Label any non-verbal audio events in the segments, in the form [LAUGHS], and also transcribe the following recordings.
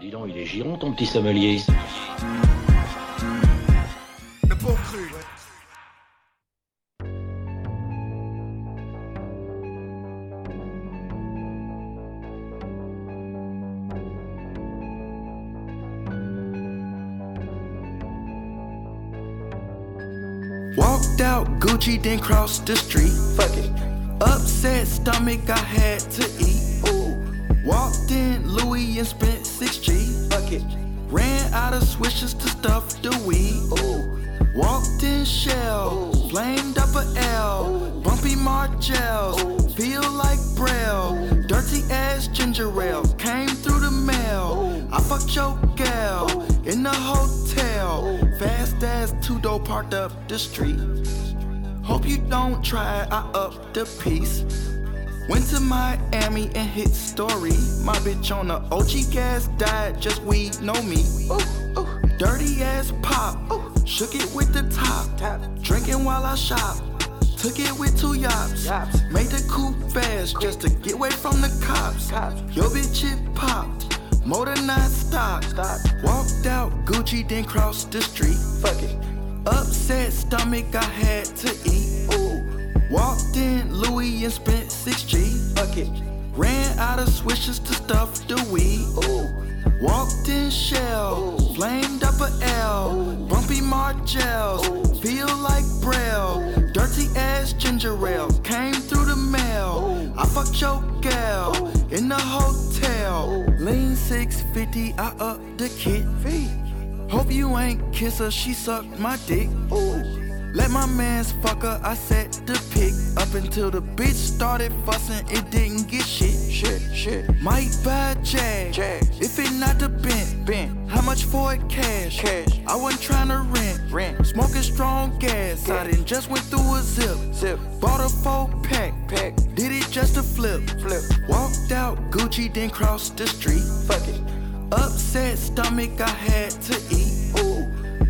Dis donc, il est giron ton petit sommelier. Le bon cru. Walked out Gucci, then crossed the street. Fuck it. Upset stomach, I had to eat. Ooh. Walked in Louis and spent 6G. Fuck it. Ran out of swishes to stuff the weed. Walked in Shell, flamed up a L. Bumpy Margels, feel like Braille. Dirty ass ginger ale came through the mail. I fucked your gal in the hotel. Fast as two door parked up the street. Hope you don't try, I up the piece. Went to Miami and hit story. My bitch on the OG gas died, just we know me. Ooh, ooh. Dirty ass pop, ooh. shook it with the top. Tap. Drinking while I shop. Took it with two yachts. Made the coupe fast just to get away from the cops. cops. Yo, bitch, it popped. Motor not stopped. Walked out Gucci, then crossed the street. Fuck it. Upset stomach, I had to eat. Ooh. Walked in Louis and spent 6G. Fuck it. Ran out of swishes to stuff the weed. Ooh. Walked in Shell, flamed up a L. Bumpy Margels, feel like Braille. Dirty ass ginger ale came through the mail. I fucked your gal in the hotel. Lean 650, I up the kit. Hope you ain't kiss her, she sucked my dick. Ooh. Let my mans fuck her, I set the pick up until the bitch started fussing, it didn't get shit. Shit, shit. Might buy a jag, jag. if it not the bent, bent. How much for it cash? Cash. I wasn't trying to rent, rent. Smoking strong gas, I didn't just went through a zip, zip. Bought a four pack, pack. Did it just to flip, flip. Walked out Gucci, then crossed the street. Fuck it. Upset stomach, I had to eat. Ooh.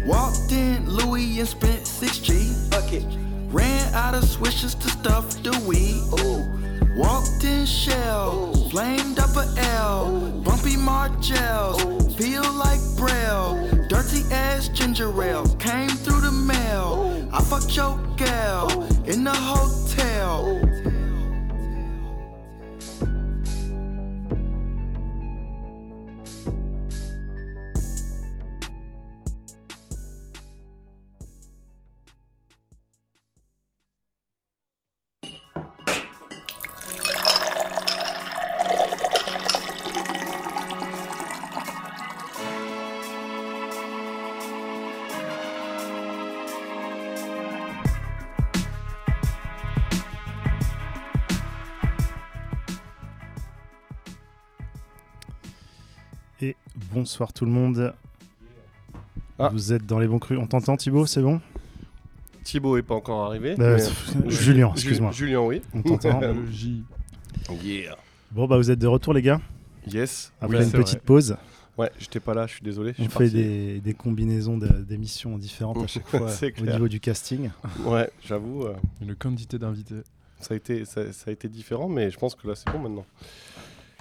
Walked in Louis and spent 6G. Fuck it. Ran out of swishes to stuff the weed. Ooh. Walked in Shell, flamed up a L. Bumpy Margels, feel like Braille. Dirty ass ginger ale came through the mail. I fucked your gal in the hotel. Bonsoir tout le monde. Ah. Vous êtes dans les bons crus. On t'entend Thibaut, c'est bon? Thibaut est pas encore arrivé. Euh, mais- [LAUGHS] Julien, Ju- excuse-moi. Julien, oui. On t'entend. J. [LAUGHS] Yeah. Bon bah vous êtes de retour les gars? Yes. Après Oui, une petite pause. Ouais, j'étais pas là, je suis désolé. je On fait des, des combinaisons de- d'émissions différentes à chaque fois [LAUGHS] au clair. niveau du casting. Ouais, j'avoue, euh, Une quantité d'invités. ça, a été, ça, ça a été différent, mais je pense que là c'est bon maintenant.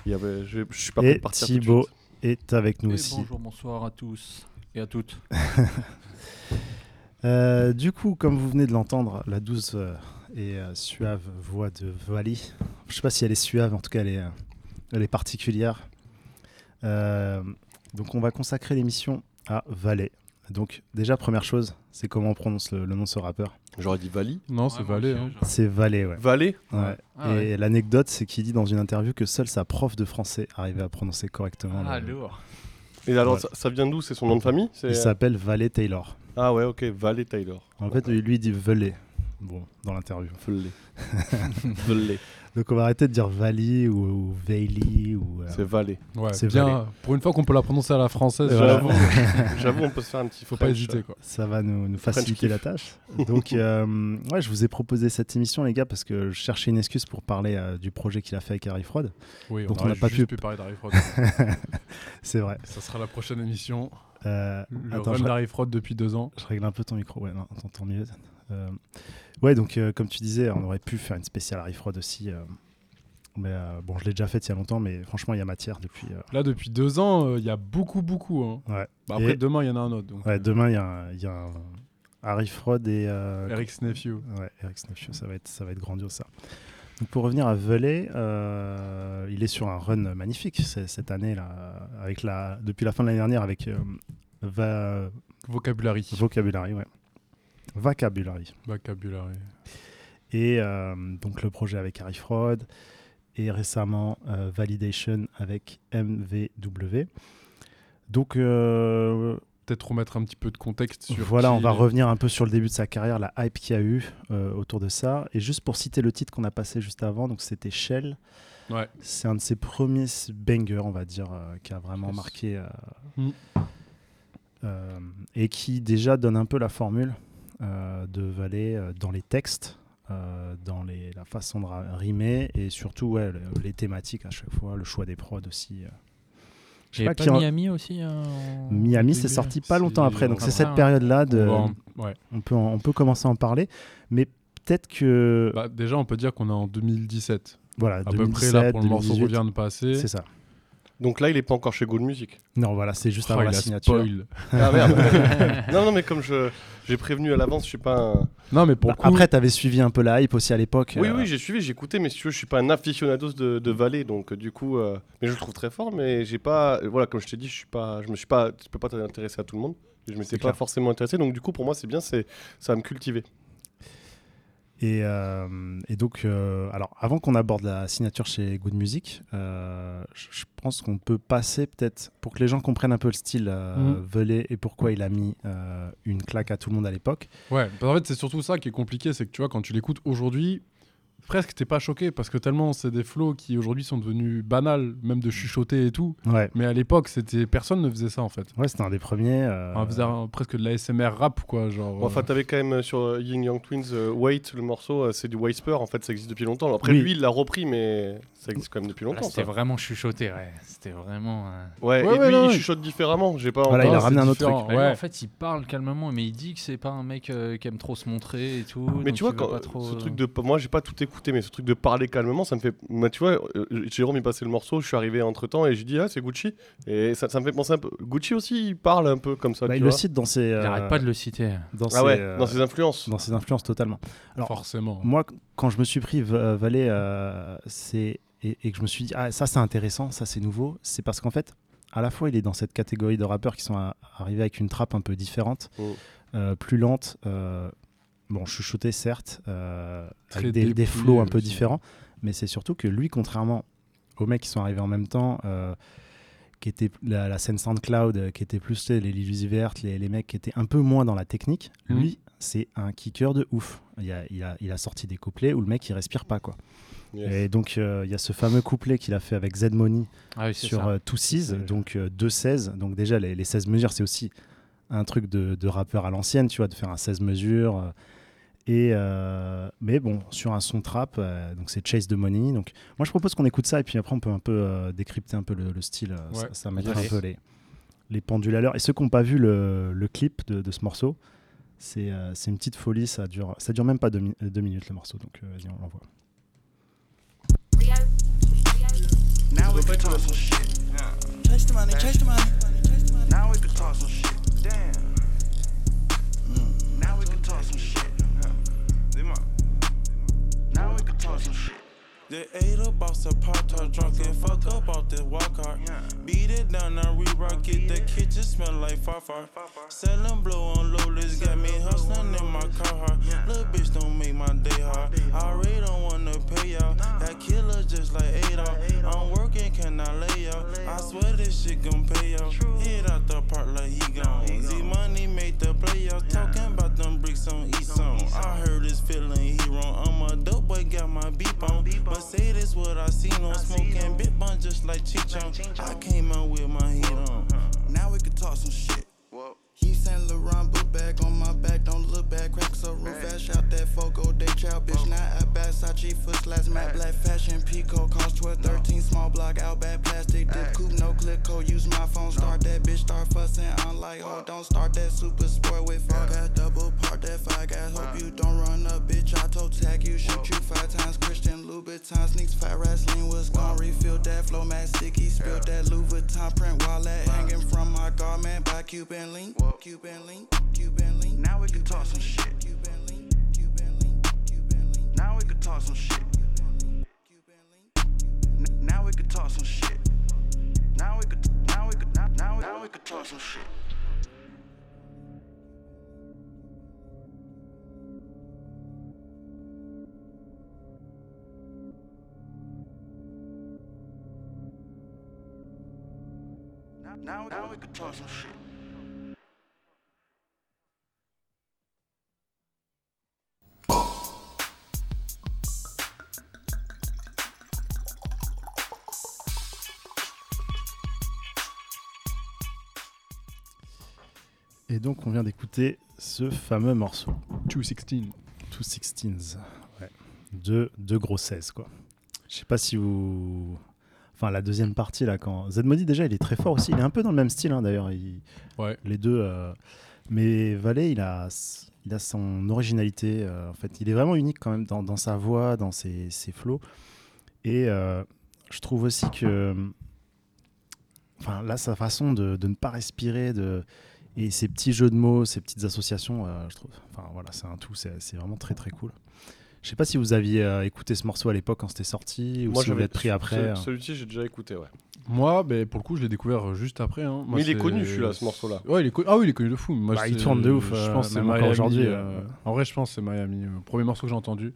Il y avait, je, je suis pas prêt Et de partir. tout de Thibaut suite. Est avec nous Et aussi. bonjour, bonsoir à tous et à toutes. [LAUGHS] Euh, du coup, comme vous venez de l'entendre, la douce euh, et euh, suave voix de Vali. Je sais pas si elle est suave, en tout cas elle est, elle est particulière. Euh, donc on va consacrer l'émission à Valet. Donc déjà première chose, c'est comment on prononce le, le nom de ce rappeur. J'aurais dit Vali. Non, c'est Valé. Hein. C'est Valet, ouais. Valé Ouais. Ah et ouais. l'anecdote, c'est qu'il dit dans une interview que seule sa prof de français arrivait à prononcer correctement. Ah, le- lourd. Et alors, Ouais. ça, ça vient d'où? C'est son nom de famille? C'est- Il s'appelle Valet Taylor. Ah ouais, ok, Valé Taylor. En fait, lui il dit Velay. Bon, dans l'interview. Velay. [LAUGHS] Velay. Donc on va arrêter de dire Vali ou, ou Veili ou. euh, C'est Valé. Ouais, C'est bien. Valé. Pour une fois qu'on peut la prononcer à la française, j'avoue, [LAUGHS] J'avoue, on peut se faire un petit faut pas hésiter. Quoi. Ça va nous, nous faciliter la tâche. [LAUGHS] Donc, euh, ouais, je vous ai proposé cette émission, les gars, parce que je cherchais une excuse pour parler euh, du projet qu'il a fait avec Harry Fraud. Oui, Donc, on on n'a pas juste pu- pu parler d'Harry Fraud. [LAUGHS] C'est vrai. Ça sera la prochaine émission. Euh, Le attends, run je, d'Harry Fraud depuis deux ans. je règle un peu ton micro. Ouais, non, t'entends mieux. Euh, ouais, donc, euh, comme tu disais, on aurait pu faire une spéciale Harry Fraud aussi. euh, Mais euh, bon, je l'ai déjà faite il y a longtemps, mais franchement, il y a matière depuis. euh, Là, depuis deux ans, euh, il y a beaucoup, beaucoup. hein. ouais. Bah, après, Et- demain, il y en a un autre. Donc, Ouais, demain, il y a, un- il y a un Harry Fraud et. Eric's Nephew. Ouais, Eric Sneffield, ça va être, ça va être grandiose ça. Donc pour revenir à Velay, il est sur un run magnifique cette année là, avec la, depuis la fin de l'année dernière avec va, Vocabulary. Vocabulary, ouais. Vocabulary. Vocabulary. Et euh, donc le projet avec Harry Fraud et récemment euh, Validation avec MVW. Donc euh, Peut-être remettre un petit peu de contexte sur. voilà, on va est. revenir un peu sur le début de sa carrière, la hype qu'il y a eu autour de ça. Et juste pour citer le titre qu'on a passé juste avant, donc c'était Shell. Ouais. C'est un de ses premiers bangers, on va dire, qui a vraiment marqué. Mm. et qui déjà donne un peu la formule de Valet euh, dans les textes, euh, dans les, la façon de rimer et surtout ouais, le- les thématiques à chaque fois, le choix des prods aussi. euh. J'ai pas pas, en- Miami aussi euh, en- Miami, c'est sorti pas longtemps après, donc on c'est cette voir. période-là de. On ouais. Peut, en- on peut commencer à en parler, mais peut-être que Bah, déjà, on peut dire qu'on est en 2017. voilà, À 2017, peu près là pour le morceau 2018, revient de passer. c'est ça. Donc là, il est pas encore chez Good Music. Non, voilà, c'est juste Oh, avant la a signature. spoil. Ah merde. [LAUGHS] [LAUGHS] non, non, mais comme je j'ai prévenu à l'avance, je suis pas un. Non, mais pour Bah, le coup, Après, tu avais suivi un peu la hype aussi à l'époque. Oui, euh, oui, j'ai suivi, j'ai écouté, mais si tu veux, je suis pas un aficionados de, de Valet, donc euh, du coup, euh, mais je le trouve très fort, mais j'ai pas, voilà, comme je t'ai dit, je suis pas, je me suis pas, tu peux pas t'intéresser à tout le monde. Je m'étais pas clair. forcément intéressé, donc du coup, pour moi, c'est bien, c'est, ça va me cultiver. Et, euh, et donc, euh, alors, avant qu'on aborde la signature chez Good Music, euh, je pense qu'on peut passer peut-être, pour que les gens comprennent un peu le style Mhm. Velay et pourquoi il a mis une claque à tout le monde à l'époque. Ouais, parce qu'en fait, c'est surtout ça qui est compliqué, c'est que tu vois, quand tu l'écoutes aujourd'hui, presque t'es pas choqué parce que tellement c'est des flows qui aujourd'hui sont devenus banals, même de chuchoter et tout. Ouais, Mais à l'époque, c'était personne ne faisait ça en fait. ouais c'était un des premiers. euh, On faisait un- presque de la SMR rap quoi, genre. Bon, Enfin, euh, t'avais quand même euh, sur euh, Yin Young Twins, euh, Wait, le morceau, euh, c'est du Whisper, en fait, ça existe depuis longtemps. Après, Oui. lui, il l'a repris, mais ça existe quand même depuis longtemps. C'était ça. vraiment chuchoté, ouais. C'était vraiment. euh, Ouais, Ouais, et ouais, lui, non, il ouais. chuchote différemment. J'ai pas. Voilà, il a ramené c'est un autre différent, truc. lui. En fait, il parle calmement, mais il dit que c'est pas un mec euh, qui aime trop se montrer et tout. Mais tu vois, quand, trop, ce truc de. Moi, j'ai pas tout écouté, mais ce truc de parler calmement, ça me fait. Tu vois, euh, Jérôme, il passait le morceau, je suis arrivé entre temps et j'ai dit, ah, c'est Gucci. Et ça, ça me fait penser un peu. Gucci aussi, il parle un peu comme ça. bah, tu il le cite dans ses, Il euh, arrête pas de le citer. dans Ah ses, ouais, euh, dans ses influences. dans ses influences totalement. Alors, forcément. Moi, qu- quand je me suis pris Va- Valet euh, c'est et, et que je me suis dit, ah, ça c'est intéressant, ça c'est nouveau, c'est parce qu'en fait, à la fois il est dans cette catégorie de rappeurs qui sont à- arrivés avec une trappe un peu différente, Mm. euh, plus lente, euh, bon, chuchoté certes, euh, avec des, des flows un peu aussi. différents, mais c'est surtout que lui, contrairement aux mecs qui sont arrivés en même temps, euh, qui étaient la, la scène SoundCloud, euh, qui était plus les Lily Vert, les, les mecs qui étaient un peu moins dans la technique, Mm. lui, c'est un kicker de ouf. Il a, il, a, il a sorti des couplets où le mec il respire pas quoi. Yes. Et donc euh, il y a ce fameux couplet qu'il a fait avec Z Money Ah oui, sur euh, Two Seize, donc euh, 2-16. Donc déjà les, les 16 mesures c'est aussi un truc de, de rappeur à l'ancienne, tu vois, de faire un 16 mesures. Et euh, mais bon, sur un son trap, euh, donc c'est Chase de Money. Donc moi je propose qu'on écoute ça et puis après on peut un peu euh, décrypter un peu le, le style. ça, ça mettra un peu les, les pendules à l'heure. Et ceux qui n'ont pas vu le, le clip de, de ce morceau, c'est euh, c'est une petite folie. Ça dure, ça dure même pas deux, mi- deux minutes le morceau. Donc euh, vas-y, on l'envoie. Now we can talk some shit. Chase the money, chase the money. Now we can talk some shit. Damn. Now we can talk some shit. Now we can talk some shit. They ate a box of pop tart drunk and fuck up off the walk cart. Beat it down, now re-rock it. The kitchen smell like far farfar. Selling blow on low list, got me hustling in my car hard. Little bitch don't make my day hard. I already don't wanna pay y'all. Got killers just like Adolf. I'm working, can I lay out? I swear this shit gon' pay out. Hit out the park like he gone. Z money made the playoffs. Talking about them bricks on East Zone. I heard this feeling he wrong. I'm a dope boy, got my beep on. Mercedes, what I seen on smoking Big bun just like Chichon. I came out with my heat on. Donc, on vient d'écouter ce fameux morceau. 216. Two Sixteens. Ouais. Deux, deux gros 16, quoi. Je sais pas si vous. Enfin, la deuxième partie, là, quand. Zedmodi, déjà, il est très fort aussi. Il est un peu dans le même style, hein, d'ailleurs. Il- Ouais. Les deux. euh, Mais Valet, il a, il a son originalité. euh, en fait, il est vraiment unique quand même dans, dans sa voix, dans ses, ses flows. Et euh, je trouve aussi que. Enfin, là, sa façon de, de ne pas respirer, de. Et ces petits jeux de mots, ces petites associations, euh, je trouve. Enfin voilà, c'est un tout, c'est vraiment très très cool. Je sais pas si vous aviez euh, écouté ce morceau à l'époque quand c'était sorti, ou Moi, si vous l'êtes pris après. ce- hein. Celui-ci, j'ai déjà écouté, ouais. Moi, ben, pour le coup, je l'ai découvert euh, juste après. hein. Moi, Mais il est connu, celui-là, ce morceau-là. Ouais, il est connu. Ah oui, il est connu de fou. Moi, Bah, il tourne de ouf, Je euh, pense que c'est Miami. aujourd'hui, euh, euh. En vrai, je pense que c'est Miami. euh, Premier morceau que j'ai entendu.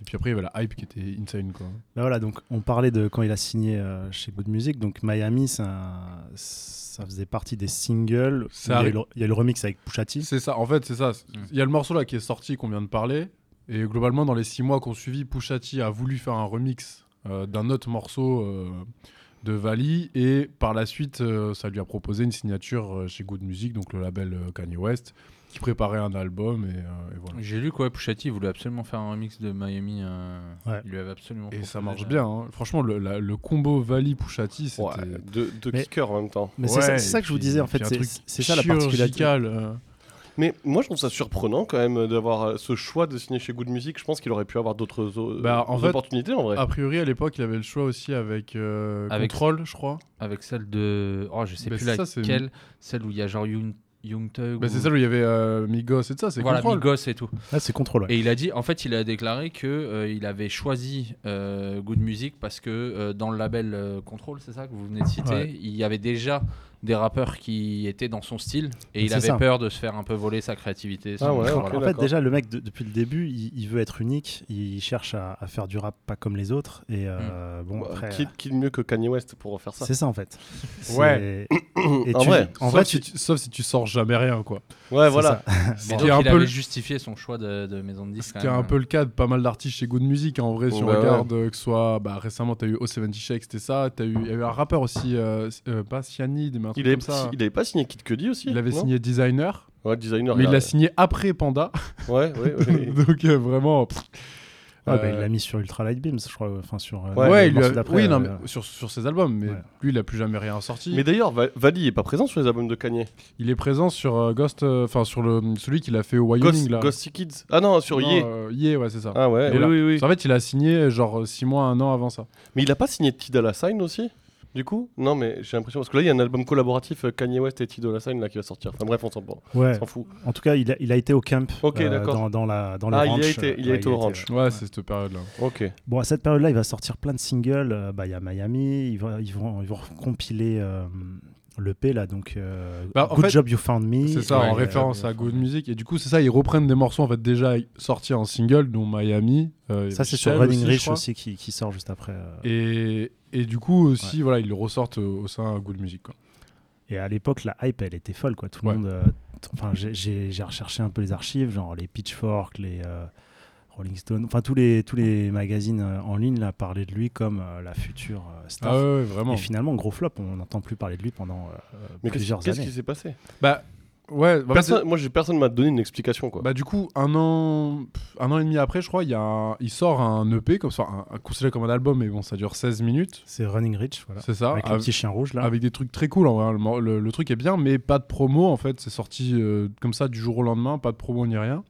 Et puis après, il y avait la hype qui était insane. Quoi. Bah voilà, donc on parlait de quand il a signé euh, chez Good Music, donc Miami, un- ça faisait partie des singles. Ça il, y a eu le, il y a eu le remix avec Pusha T. C'est ça, en fait, c'est ça. Mm. Il y a le morceau là qui est sorti, qu'on vient de parler. Et globalement, dans les six mois qu'on suivi, Pusha T a voulu faire un remix euh, d'un autre morceau euh, de Vali. Et par la suite, euh, ça lui a proposé une signature euh, chez Good Music, donc le label euh, Kanye West, qui préparait un album. Et, euh, et voilà. J'ai lu quoi, Pusha T voulait absolument faire un remix de Miami. euh, Ouais. Il lui avait absolument. Et ça marche de- bien. hein. Franchement, le, la- le combo Vali-Pusha T, c'était. Ouais, deux Mais- kickers en même temps. Mais c'est ça, Ouais, c'est ça et que je vous disais, en fait, c'est ça la particularité. euh. Mais moi, je trouve ça surprenant quand même d'avoir ce choix de signer chez Good Music. Je pense qu'il aurait pu avoir d'autres Bah, opportunités en vrai. A priori, à l'époque, il avait le choix aussi avec, euh, Avec- Control, je crois. Avec celle de. Oh, je sais Bah, plus c'est ça, c'est- laquelle. Celle où il y a genre Young, Young Thug. Bah, ou- c'est celle où il y avait euh, Migos et tout ça, c'est Voilà, Control. Migos et tout. Là, c'est contrôle. ouais. Et il a dit, en fait, il a déclaré que euh, il avait choisi euh, Good Music parce que euh, dans le label euh, Control, c'est ça que vous venez de citer, Ouais. il y avait déjà des rappeurs qui étaient dans son style et il avait ça. peur de se faire un peu voler sa créativité. Ah ouais, en fait, déjà, le mec, de- depuis le début, il, il veut être unique. Il cherche à, à faire du rap pas comme les autres. Et euh, bon, Bah, après, qui, qui de mieux que Kanye West pour faire ça? C'est ça en fait. [LAUGHS] Ouais. Et [CLEARS THROAT] En tu- vrai. en sauf, vrai, si tu- tu, sauf si tu sors jamais rien, quoi. Ouais, voilà. ça. [LAUGHS] Mais donc, est un il peu justifié son choix de, de maison de disques. Ce qui est un peu le cas de pas mal d'artistes chez Good Music. hein, En vrai, si on Bah regarde, euh, que ce soit bah, récemment, tu as eu O70 Shake, c'était ça. As eu, il y a eu un rappeur aussi, euh, euh, pas Cyanide, mais un truc Il avait, comme ça. il avait pas signé Kid Cudi aussi Il avait signé Designer, Ouais, designer. mais il a- l'a signé après Panda. Ouais, ouais, ouais. [LAUGHS] Donc euh, vraiment. pff, Ouais, bah, euh, il l'a mis sur Ultra Light Beams, je crois. Enfin, sur. euh, Ouais, le il a- oui, non, euh, mais sur, sur ses albums, mais Ouais. lui, il a plus jamais rien sorti. Mais d'ailleurs, Va- Vali est pas présent sur les albums de Kanye. Il est présent sur euh, Ghost, euh, enfin sur le celui qu'il a fait au Wyoming Ghost, là. Ghosty Kids. Ah non, sur Non, Ye. euh, Ye, ouais, c'est ça. Ah ouais, oui, oui, oui. En fait, il a signé genre 6 mois, un an avant ça. Mais il a pas signé Tidal Sign aussi? Du coup Non, mais j'ai l'impression. Parce que là, il y a un album collaboratif euh, Kanye West et Tidal Sign là qui va sortir. Enfin bref, on s'en Ouais. s'en fout. En tout cas, il a, il a été au camp Ok, euh, d'accord. dans, dans la dans le Ah, il y a ranch, été- euh, il y a ouais, été au ranch. Ouais, c'est cette période-là. Ok. Bon, à cette période-là, il va sortir plein de singles. Euh, bah, Il y a Miami, ils vont, ils vont, ils vont compiler euh, l'EP là, donc euh, Bah, Good fait, Job You Found Me. C'est ça, Ouais, en référence à. Good Music. Et du coup, c'est ça, ils reprennent des morceaux en fait déjà sortis en single, dont Miami. euh, Ça, c'est sur Running Rich aussi qui, qui sort juste après. euh. Et, et du coup aussi, voilà, ils le ressortent au, sein de Good Music. Quoi. Et à l'époque, la hype, elle était folle, quoi. Tout le Ouais. monde. euh, Enfin, j'ai- recherché un peu les archives, genre les Pitchfork, les Rolling Stone, enfin tous les tous les magazines euh, en ligne là parlaient de lui comme euh, la future euh, star. Ah ouais, ouais, vraiment. Et finalement, gros flop, on n'entend plus parler de lui pendant euh, Mais qu'est-ce plusieurs qu'est-ce années. qui s'est passé? Bah, Ouais, bah, Personne- moi, j'ai personne m'a donné une explication quoi. Bah du coup, un an, pff, un an et demi après, je crois, il, y a un- il sort un EP, comme ça, un, un- considéré comme un album, mais bon, ça dure 16 minutes. C'est Running Rich, voilà. C'est ça. Avec le avec, petit chien rouge là. avec des trucs très cool, en vrai. Le, mor- le- le truc est bien, mais pas de promo, en fait. C'est sorti euh, comme ça du jour au lendemain, pas de promo ni rien.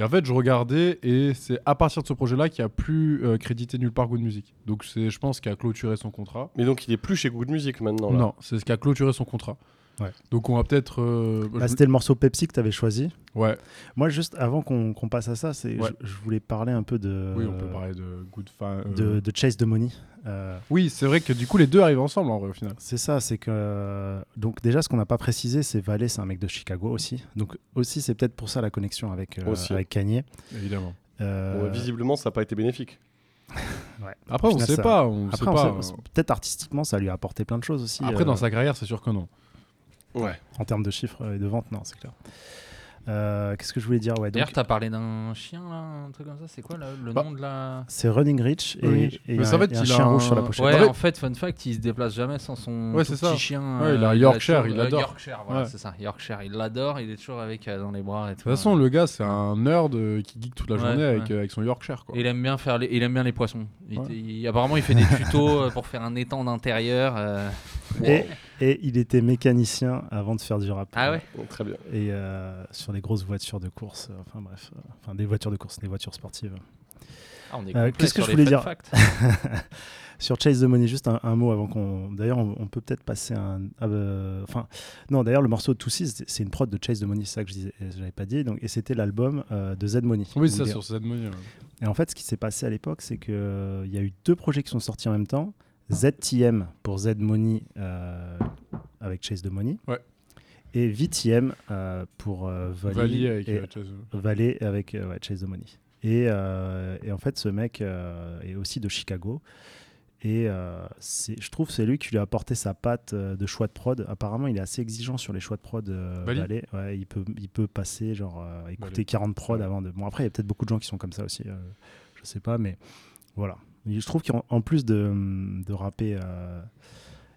Et en fait, je regardais, et c'est à partir de ce projet-là qu'il a plus euh, crédité nulle part Good Music. Donc c'est, je pense, qu'il a clôturé son contrat. Mais donc, il est plus chez Good Music maintenant. Là. Non, c'est ce qui a clôturé son contrat. Ouais. Donc on va peut-être... euh, Bah, je- C'était le morceau Pepsi que tu avais choisi. Ouais, Moi, juste avant qu'on passe à ça, c'est Ouais. je, je voulais parler un peu de, oui, on peut parler de Good Fa- euh, de, de Chase the Money. Euh, Oui, c'est vrai que du coup, les deux arrivent ensemble, en vrai, au final. c'est ça, c'est que. Donc, déjà, ce qu'on n'a pas précisé, c'est Valet, c'est un mec de Chicago aussi. Donc, aussi, c'est peut-être pour ça la connexion avec, euh, Aussi. avec Kanye. Évidemment. Euh, Bon, visiblement, ça n'a pas été bénéfique. [LAUGHS] ouais. Après, on final, sait ça- pas. On Après, sait pas. peut-être artistiquement, ça lui a apporté plein de choses aussi. Après, euh, dans sa carrière, c'est sûr que non. Ouais. En termes de chiffres et de ventes, non, c'est clair. Euh, Qu'est-ce que je voulais dire? Ouais, donc, D'ailleurs, t'as parlé d'un chien, là, un truc comme ça. C'est quoi là, le Bah, nom de la. C'est Running Rich et, Oui. et Mais un, ça va être et un qu'il a chien un- rouge sur la pochette. Ouais, En fait- en fait, fun fact, il se déplace jamais sans son Ouais, tout c'est ça. petit chien. Ouais, il a un euh, Yorkshire, il euh, l'adore. Yorkshire, voilà, Ouais. c'est ça. Yorkshire, il l'adore, il est toujours avec euh, dans les bras et tout. De toute façon, le gars, c'est un nerd euh, qui geek toute la Ouais, journée avec, ouais. euh, avec son Yorkshire. Quoi. Il aime bien faire les, il aime bien les poissons. Il- Ouais. il- apparemment, il fait des tutos euh, pour faire un étang d'intérieur. euh. Et, et il était mécanicien avant de faire du rap. Ah ouais. Bon, très bien. Et euh, sur des grosses voitures de course. euh, Enfin bref, euh, enfin des voitures de course, des voitures sportives. Ah, on est Euh, complet qu'est-ce que sur je les voulais dire. [LAUGHS] Sur Chase the Money, juste un, un mot avant qu'on. D'ailleurs, on, on peut peut-être passer un. Enfin, non, d'ailleurs, le morceau de Tootsie, c'est c'est une prod de Chase the Money, c'est ça que je l'avais pas dit. Donc, et c'était l'album euh, de Z Money. Oui, c'est ça, il- sur cette money. ouais. Et en fait, ce qui s'est passé à l'époque, c'est qu'il y a eu deux projets qui sont sortis en même temps. ZTM pour Z Money euh, avec Chase the Money. Ouais. Et VTM euh, pour euh, Valley, Valley avec et Chase- Valley avec ouais, Chase the Money. Et, et en fait, ce mec est aussi de Chicago. Et euh, je trouve que c'est lui qui lui a apporté sa patte euh, de choix de prod. Apparemment, il est assez exigeant sur les choix de prod. Euh. Ouais, il, peut, il peut passer, genre, écouter Valley. 40 prods Ouais. avant de. Bon, après, il y a peut-être beaucoup de gens qui sont comme ça aussi. je sais pas, mais voilà. Je trouve qu'en en plus de, de rapper euh,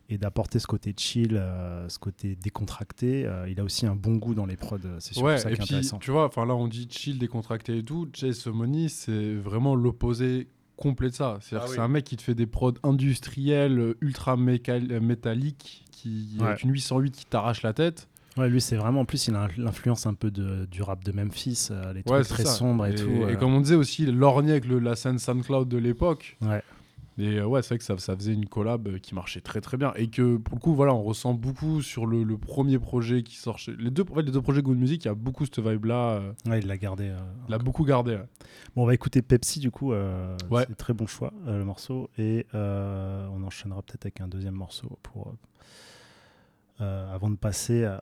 et d'apporter ce côté chill, euh, ce côté décontracté, euh, il a aussi un bon goût dans les prods. C'est surtout Ouais, ça et qui est puis, intéressant. tu vois, enfin là, on dit chill, décontracté et tout. Chase Money, c'est vraiment l'opposé complet de ça. Ah oui. c'est un mec qui te fait des prods industriels, ultra métalliques, qui, Ouais. avec une 808 qui t'arrache la tête. Ouais, lui, c'est vraiment, en plus, il a l'influence un peu de, du rap de Memphis, euh, les Ouais, trucs très ça. sombres et, tout. Et euh, comme on disait aussi, lorgnait avec le, la scène SoundCloud de l'époque. Ouais. Et euh, ouais, c'est vrai que ça, ça faisait une collab euh, qui marchait très très bien. Et que pour le coup, voilà, on ressent beaucoup sur le, le premier projet qui sort chez. Les deux, en fait, les deux projets Good Music, il y a beaucoup cette vibe-là. ouais, il l'a gardé. il l'a beaucoup gardé. ouais. Bon, on va écouter Pepsi, du coup. Ouais. C'est très bon choix, le morceau. Et on enchaînera peut-être avec un deuxième morceau pour, avant de passer à,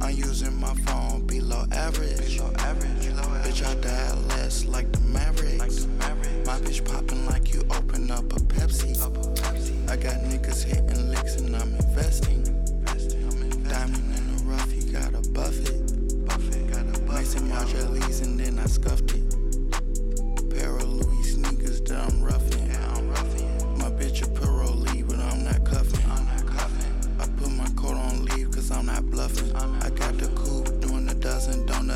I'm using my phone below average. Bitch, I die less like the Mavericks. My bitch popping like you open up a Pepsi. I got niggas hitting licks and I'm investing. I'm investing. Diamond in the rough, you gotta buff it. Mixing my jellies and then I scuffed it.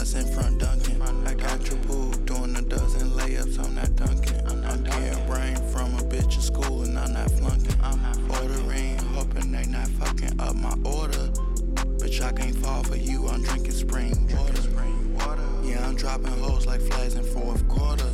Donuts in front dunking. I got your boo doing a dozen layups, I'm not dunking. I'm getting brain from a bitch at school and I'm not flunking. Ordering, hoping they not fucking up my order. Bitch, I can't fall for you, I'm drinking spring water. Yeah, I'm dropping hoes like flies in fourth quarter.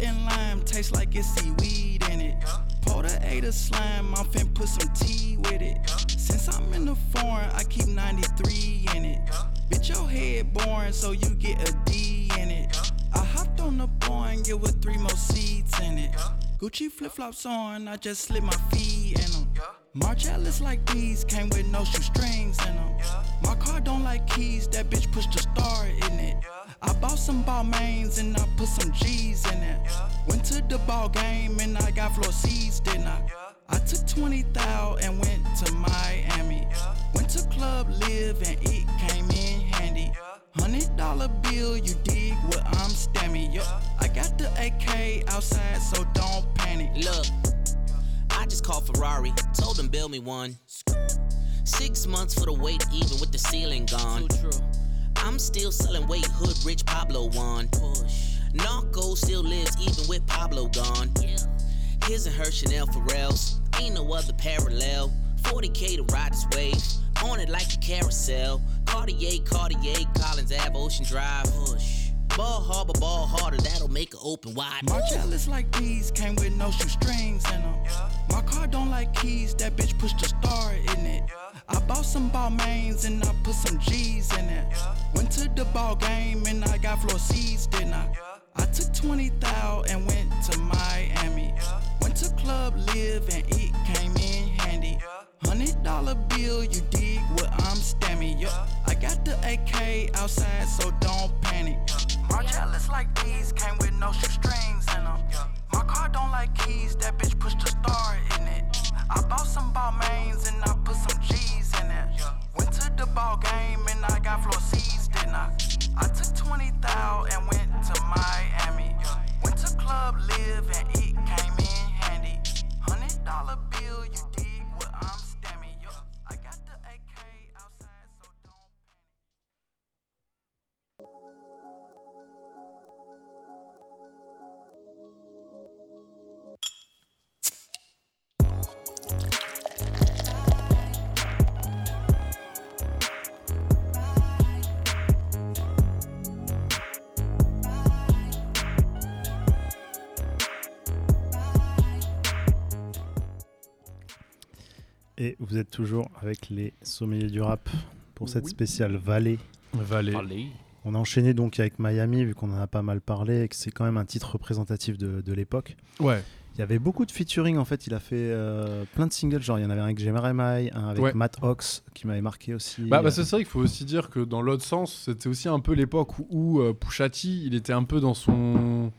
And lime taste like it's seaweed in it. Porter ate a slime, I'm fin put some tea with it. Since I'm in the foreign, I keep 93 in it. Bitch, your head boring, so you get a D in it. I hopped on the Boeing, it with three more seats in it. Gucci flip flops on, I just slip my feet in them. Margellas like these came with no shoestrings in them. My car don't like keys, that bitch pushed a star in it. I bought some ball mains and I put some G's in it. Went to the ball game and I got floor seats, didn't I? I took 20 thou and went to Miami. Went to Club Live and it came in handy. Hundred dollar bill, you dig what I'm stamming. Yo, I got the AK outside, so don't panic. Look, I just called Ferrari, told them build me one. Six months for the wait, even with the ceiling gone. I'm still selling weight, hood rich Pablo one. Narco still lives even with Pablo gone. His and her Chanel Pharrells, ain't no other parallel. 40k to ride this wave, on it like a carousel. Cartier, Cartier, Collins Ave, Ocean Drive. Push. Ball harbor, ball harder, that'll make it open wide. Margellas like these came with no shoestrings in them. Yeah. My car don't like keys, that bitch pushed a star in it. I bought some ball mains and I put some G's in it. Went to the ball game and I got floor seats, didn't I? I took 20 thou and went to Miami. Went to Club Live and it came in handy. Hundred dollar bill, you dig what I'm stamming. Yo, I got the AK outside, so don't panic. Margellas like these came with no shoestrings in them. My car don't like keys, that bitch pushed a star in it. I bought some ball mains and I put some G's in it. Went to the ball game and I got floor seats, didn't I? I took 20 thou and went to Miami. Vous êtes toujours avec les sommeliers du rap pour cette spéciale Vallée. Valet. Allez. On a enchaîné donc avec Miami, vu qu'on en a pas mal parlé, et que c'est quand même un titre représentatif de, de l'époque. Ouais. Il y avait beaucoup de featuring en fait. Il a fait euh, plein de singles, genre il y en avait un avec Jeremiah, un avec Ouais. Matt Ox qui m'avait marqué aussi. Bah, bah, Euh, c'est vrai qu'il faut aussi dire que dans l'autre sens, c'était aussi un peu l'époque où, où, euh, Pusha T, il était un peu dans son.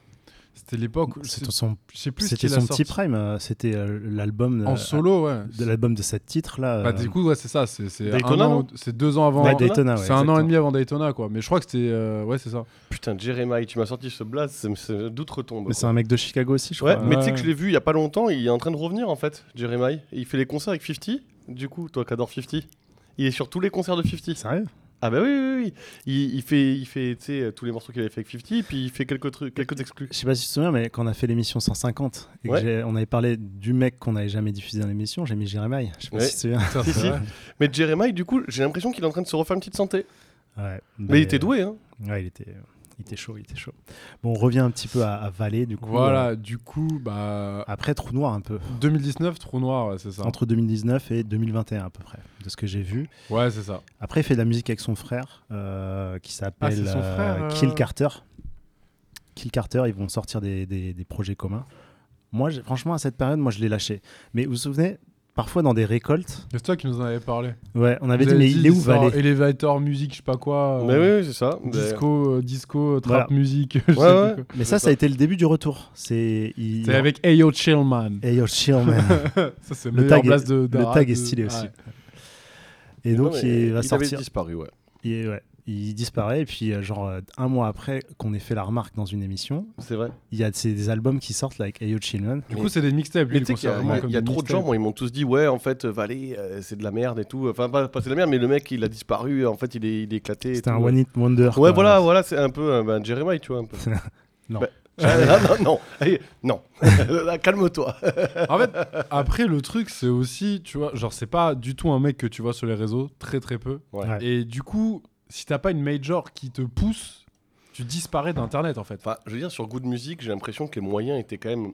C'était l'époque. où- c'était son, Je sais plus c'était son sorti. petit prime. euh, C'était euh, l'album En euh, solo, ouais. de l'album de sept titres là. Bah, du coup, ouais, c'est ça. C'est c'est deux ans avant. ouais, Daytona, ouais, c'est un an et demi avant Daytona, quoi. Mais je crois que c'était. euh, ouais, c'est ça. Putain, Jeremiah, tu m'as sorti ce blast, c'est- c'est doute retombe. Mais c'est un mec de Chicago aussi, je Ouais, crois. mais tu sais Ouais. que je l'ai vu il y a pas longtemps, il est en train de revenir en fait, Jeremiah. Il fait les concerts avec 50. Du coup, toi qui adores 50, il est sur tous les concerts de 50. Sérieux? Ah bah oui, oui, oui. Il, il fait, il fait tous les morceaux qu'il avait fait avec 50, puis il fait quelques trucs, quelques exclus. Je sais pas si tu te souviens, mais quand on a fait l'émission 150 et Ouais. on avait parlé du mec qu'on n'avait jamais diffusé dans l'émission, j'ai mis Jeremiah. Je sais pas Ouais. si tu te souviens. Ça, [LAUGHS] Si, c'est si. vrai. [LAUGHS] Mais Jeremiah, du coup, j'ai l'impression qu'il est en train de se refaire une petite santé. Ouais, Mais il était doué, hein. Ouais, il était. Il était chaud, il était chaud. Bon, on revient un petit peu à, à Valais, du coup. Voilà, euh, du coup, bah. après, Trou Noir, un peu. 2019, Trou Noir, ouais, c'est ça. Entre 2019 et 2021, à peu près, de ce que j'ai vu. Ouais, c'est ça. Après, il fait de la musique avec son frère, euh, qui s'appelle Ah, euh. Kill Carter. Kill Carter, ils vont sortir des, des- des projets communs. Moi, franchement, à cette période, moi, je l'ai lâché. Mais vous vous souvenez, parfois dans des récoltes, C'est toi qui nous en avais parlé. ouais, on avait dit, mais il est où Valais Elevator musique, je sais pas quoi. Mais euh, oui, c'est ça. Disco, euh, disco, trap Voilà. musique. [LAUGHS] Ouais, ouais. Mais ça, ça a été le début du retour. C'est il- C'est avec Ayo Chillman. Hey yo, chill, man. [LAUGHS] Ça, c'est le le tag, place est, de, le d'Ara- tag est de- stylé aussi. ouais. Et donc, Non, mais il va avait sortir. disparu, ouais. Il, est- ouais, il disparaît. Et puis, euh, genre, euh, un mois après qu'on ait fait la remarque dans une émission, C'est vrai. il y a des albums qui sortent là, avec Ayo Chillman. Du Mais- coup, c'est des mixtapes. Mais il tu sais qu'il y a, il y trop de gens, ils m'ont tous dit, ouais, en fait, euh, c'est de la merde et tout. Enfin, pas, pas c'est de la merde, mais le mec, il a disparu, en fait, il est, il est éclaté. C'était un one hit wonder. Ouais, quoi. voilà, voilà, c'est un peu un ben, Jeremiah, tu vois, un peu. [LAUGHS] Non. Bah, [LAUGHS] ah, non, non, allez, non. Là, [LAUGHS] Calme-toi. En fait, après, le truc, c'est aussi, tu vois, genre, c'est pas du tout un mec que tu vois sur les réseaux, très très peu. Et du coup, si t'as pas une major qui te pousse, tu disparais d'internet en fait. Enfin, je veux dire, sur Good Music, j'ai l'impression que les moyens étaient quand même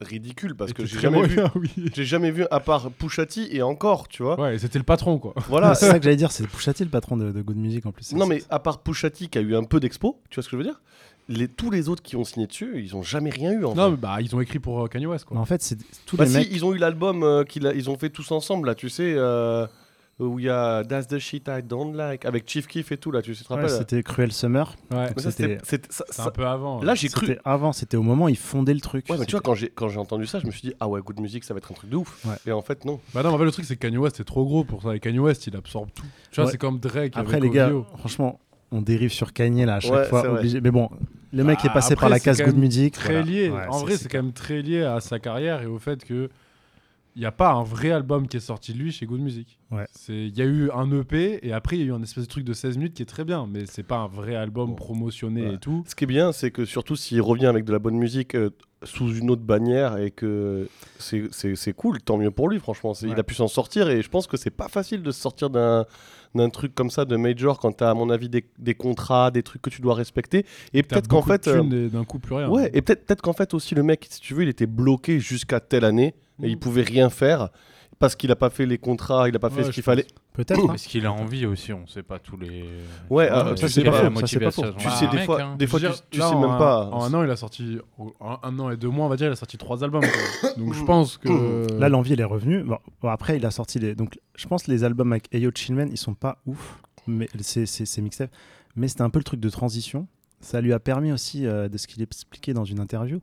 ridicules parce que j'ai jamais vu. oui. J'ai jamais vu à part Pushati et encore, tu vois. Ouais, c'était le patron quoi. Voilà. c'est ça que j'allais dire. C'est Pusha T, le patron de, de Good Music en plus. non mais à part Pushati qui a eu un peu d'expo, tu vois ce que je veux dire? Les, Tous les autres qui ont signé dessus, ils ont jamais rien eu en Non, fait. mais bah, ils ont écrit pour euh, Kanye West Mais quoi. en fait, c'est tous Bah les si, mecs. ils ont eu l'album euh, qu'ils ils ont fait tous ensemble là, tu sais, euh, où il y a That's the shit I don't like avec Chief Keef et tout là, tu te Ouais, rappelles c'était Cruel Summer. Ouais, c'était- un peu avant. Là, j'ai cru. C'était avant, c'était au moment où ils fondaient le truc. Ouais, mais tu vois, quand j'ai quand j'ai entendu ça, je me suis dit ah ouais, Good Music, ça va être un truc de ouf. Ouais. Et en fait non. Bah non, en fait, le truc, c'est que Kanye West est trop gros pour ça. Et Kanye West, il absorbe tout. Tu vois, Ouais. c'est comme Drake. Après, avec les gars, franchement, on dérive sur Kanye là à chaque Ouais, fois. Obligé. Mais bon, le mec Bah, est passé après, par la case Good Music. Très voilà. lié. Ouais, en vrai, c'est quand même très lié à sa carrière et au fait que il n'y a pas un vrai album qui est sorti de lui chez Good Music. Ouais. Il y a eu un EP et après il y a eu un espèce de truc de 16 minutes qui est très bien mais c'est pas un vrai album Bon. promotionné Ouais. et tout. Ce qui est bien, c'est que surtout s'il revient avec de la bonne musique euh, sous une autre bannière et que c'est- c'est c'est cool, tant mieux pour lui, franchement. Il a pu s'en sortir et je pense que c'est pas facile de se sortir d'un d'un truc comme ça de major quand t'as à mon avis des, des contrats, des trucs que tu dois respecter et peut-être qu'en fait euh, d'un coup plus rien. ouais et peut-être peut-être qu'en fait aussi le mec si tu veux il était bloqué jusqu'à telle année et il Mm. pouvait rien faire parce qu'il a pas fait les contrats, il a pas fait Ouais, ce qu'il fallait. Peut-être. hein. Est-ce qu'il a envie aussi On sait pas tous les. Ouais, euh, tu c'est sais pas ça, c'est pas faux. Tu sais des mec, fois hein. des fois tu, dire, tu là, sais en même un- pas. En un an, il a sorti en un an et deux mois, on va dire, il a sorti trois albums. Donc je pense que Là, l'envie, elle est revenue. Bon, bon, après, il a sorti les. Donc, je pense que les albums avec Ayo Chillman, ils sont pas ouf. Mais c'est mixtape. Mais c'était un peu le truc de transition. Ça lui a permis aussi, euh, de ce qu'il expliquait dans une interview,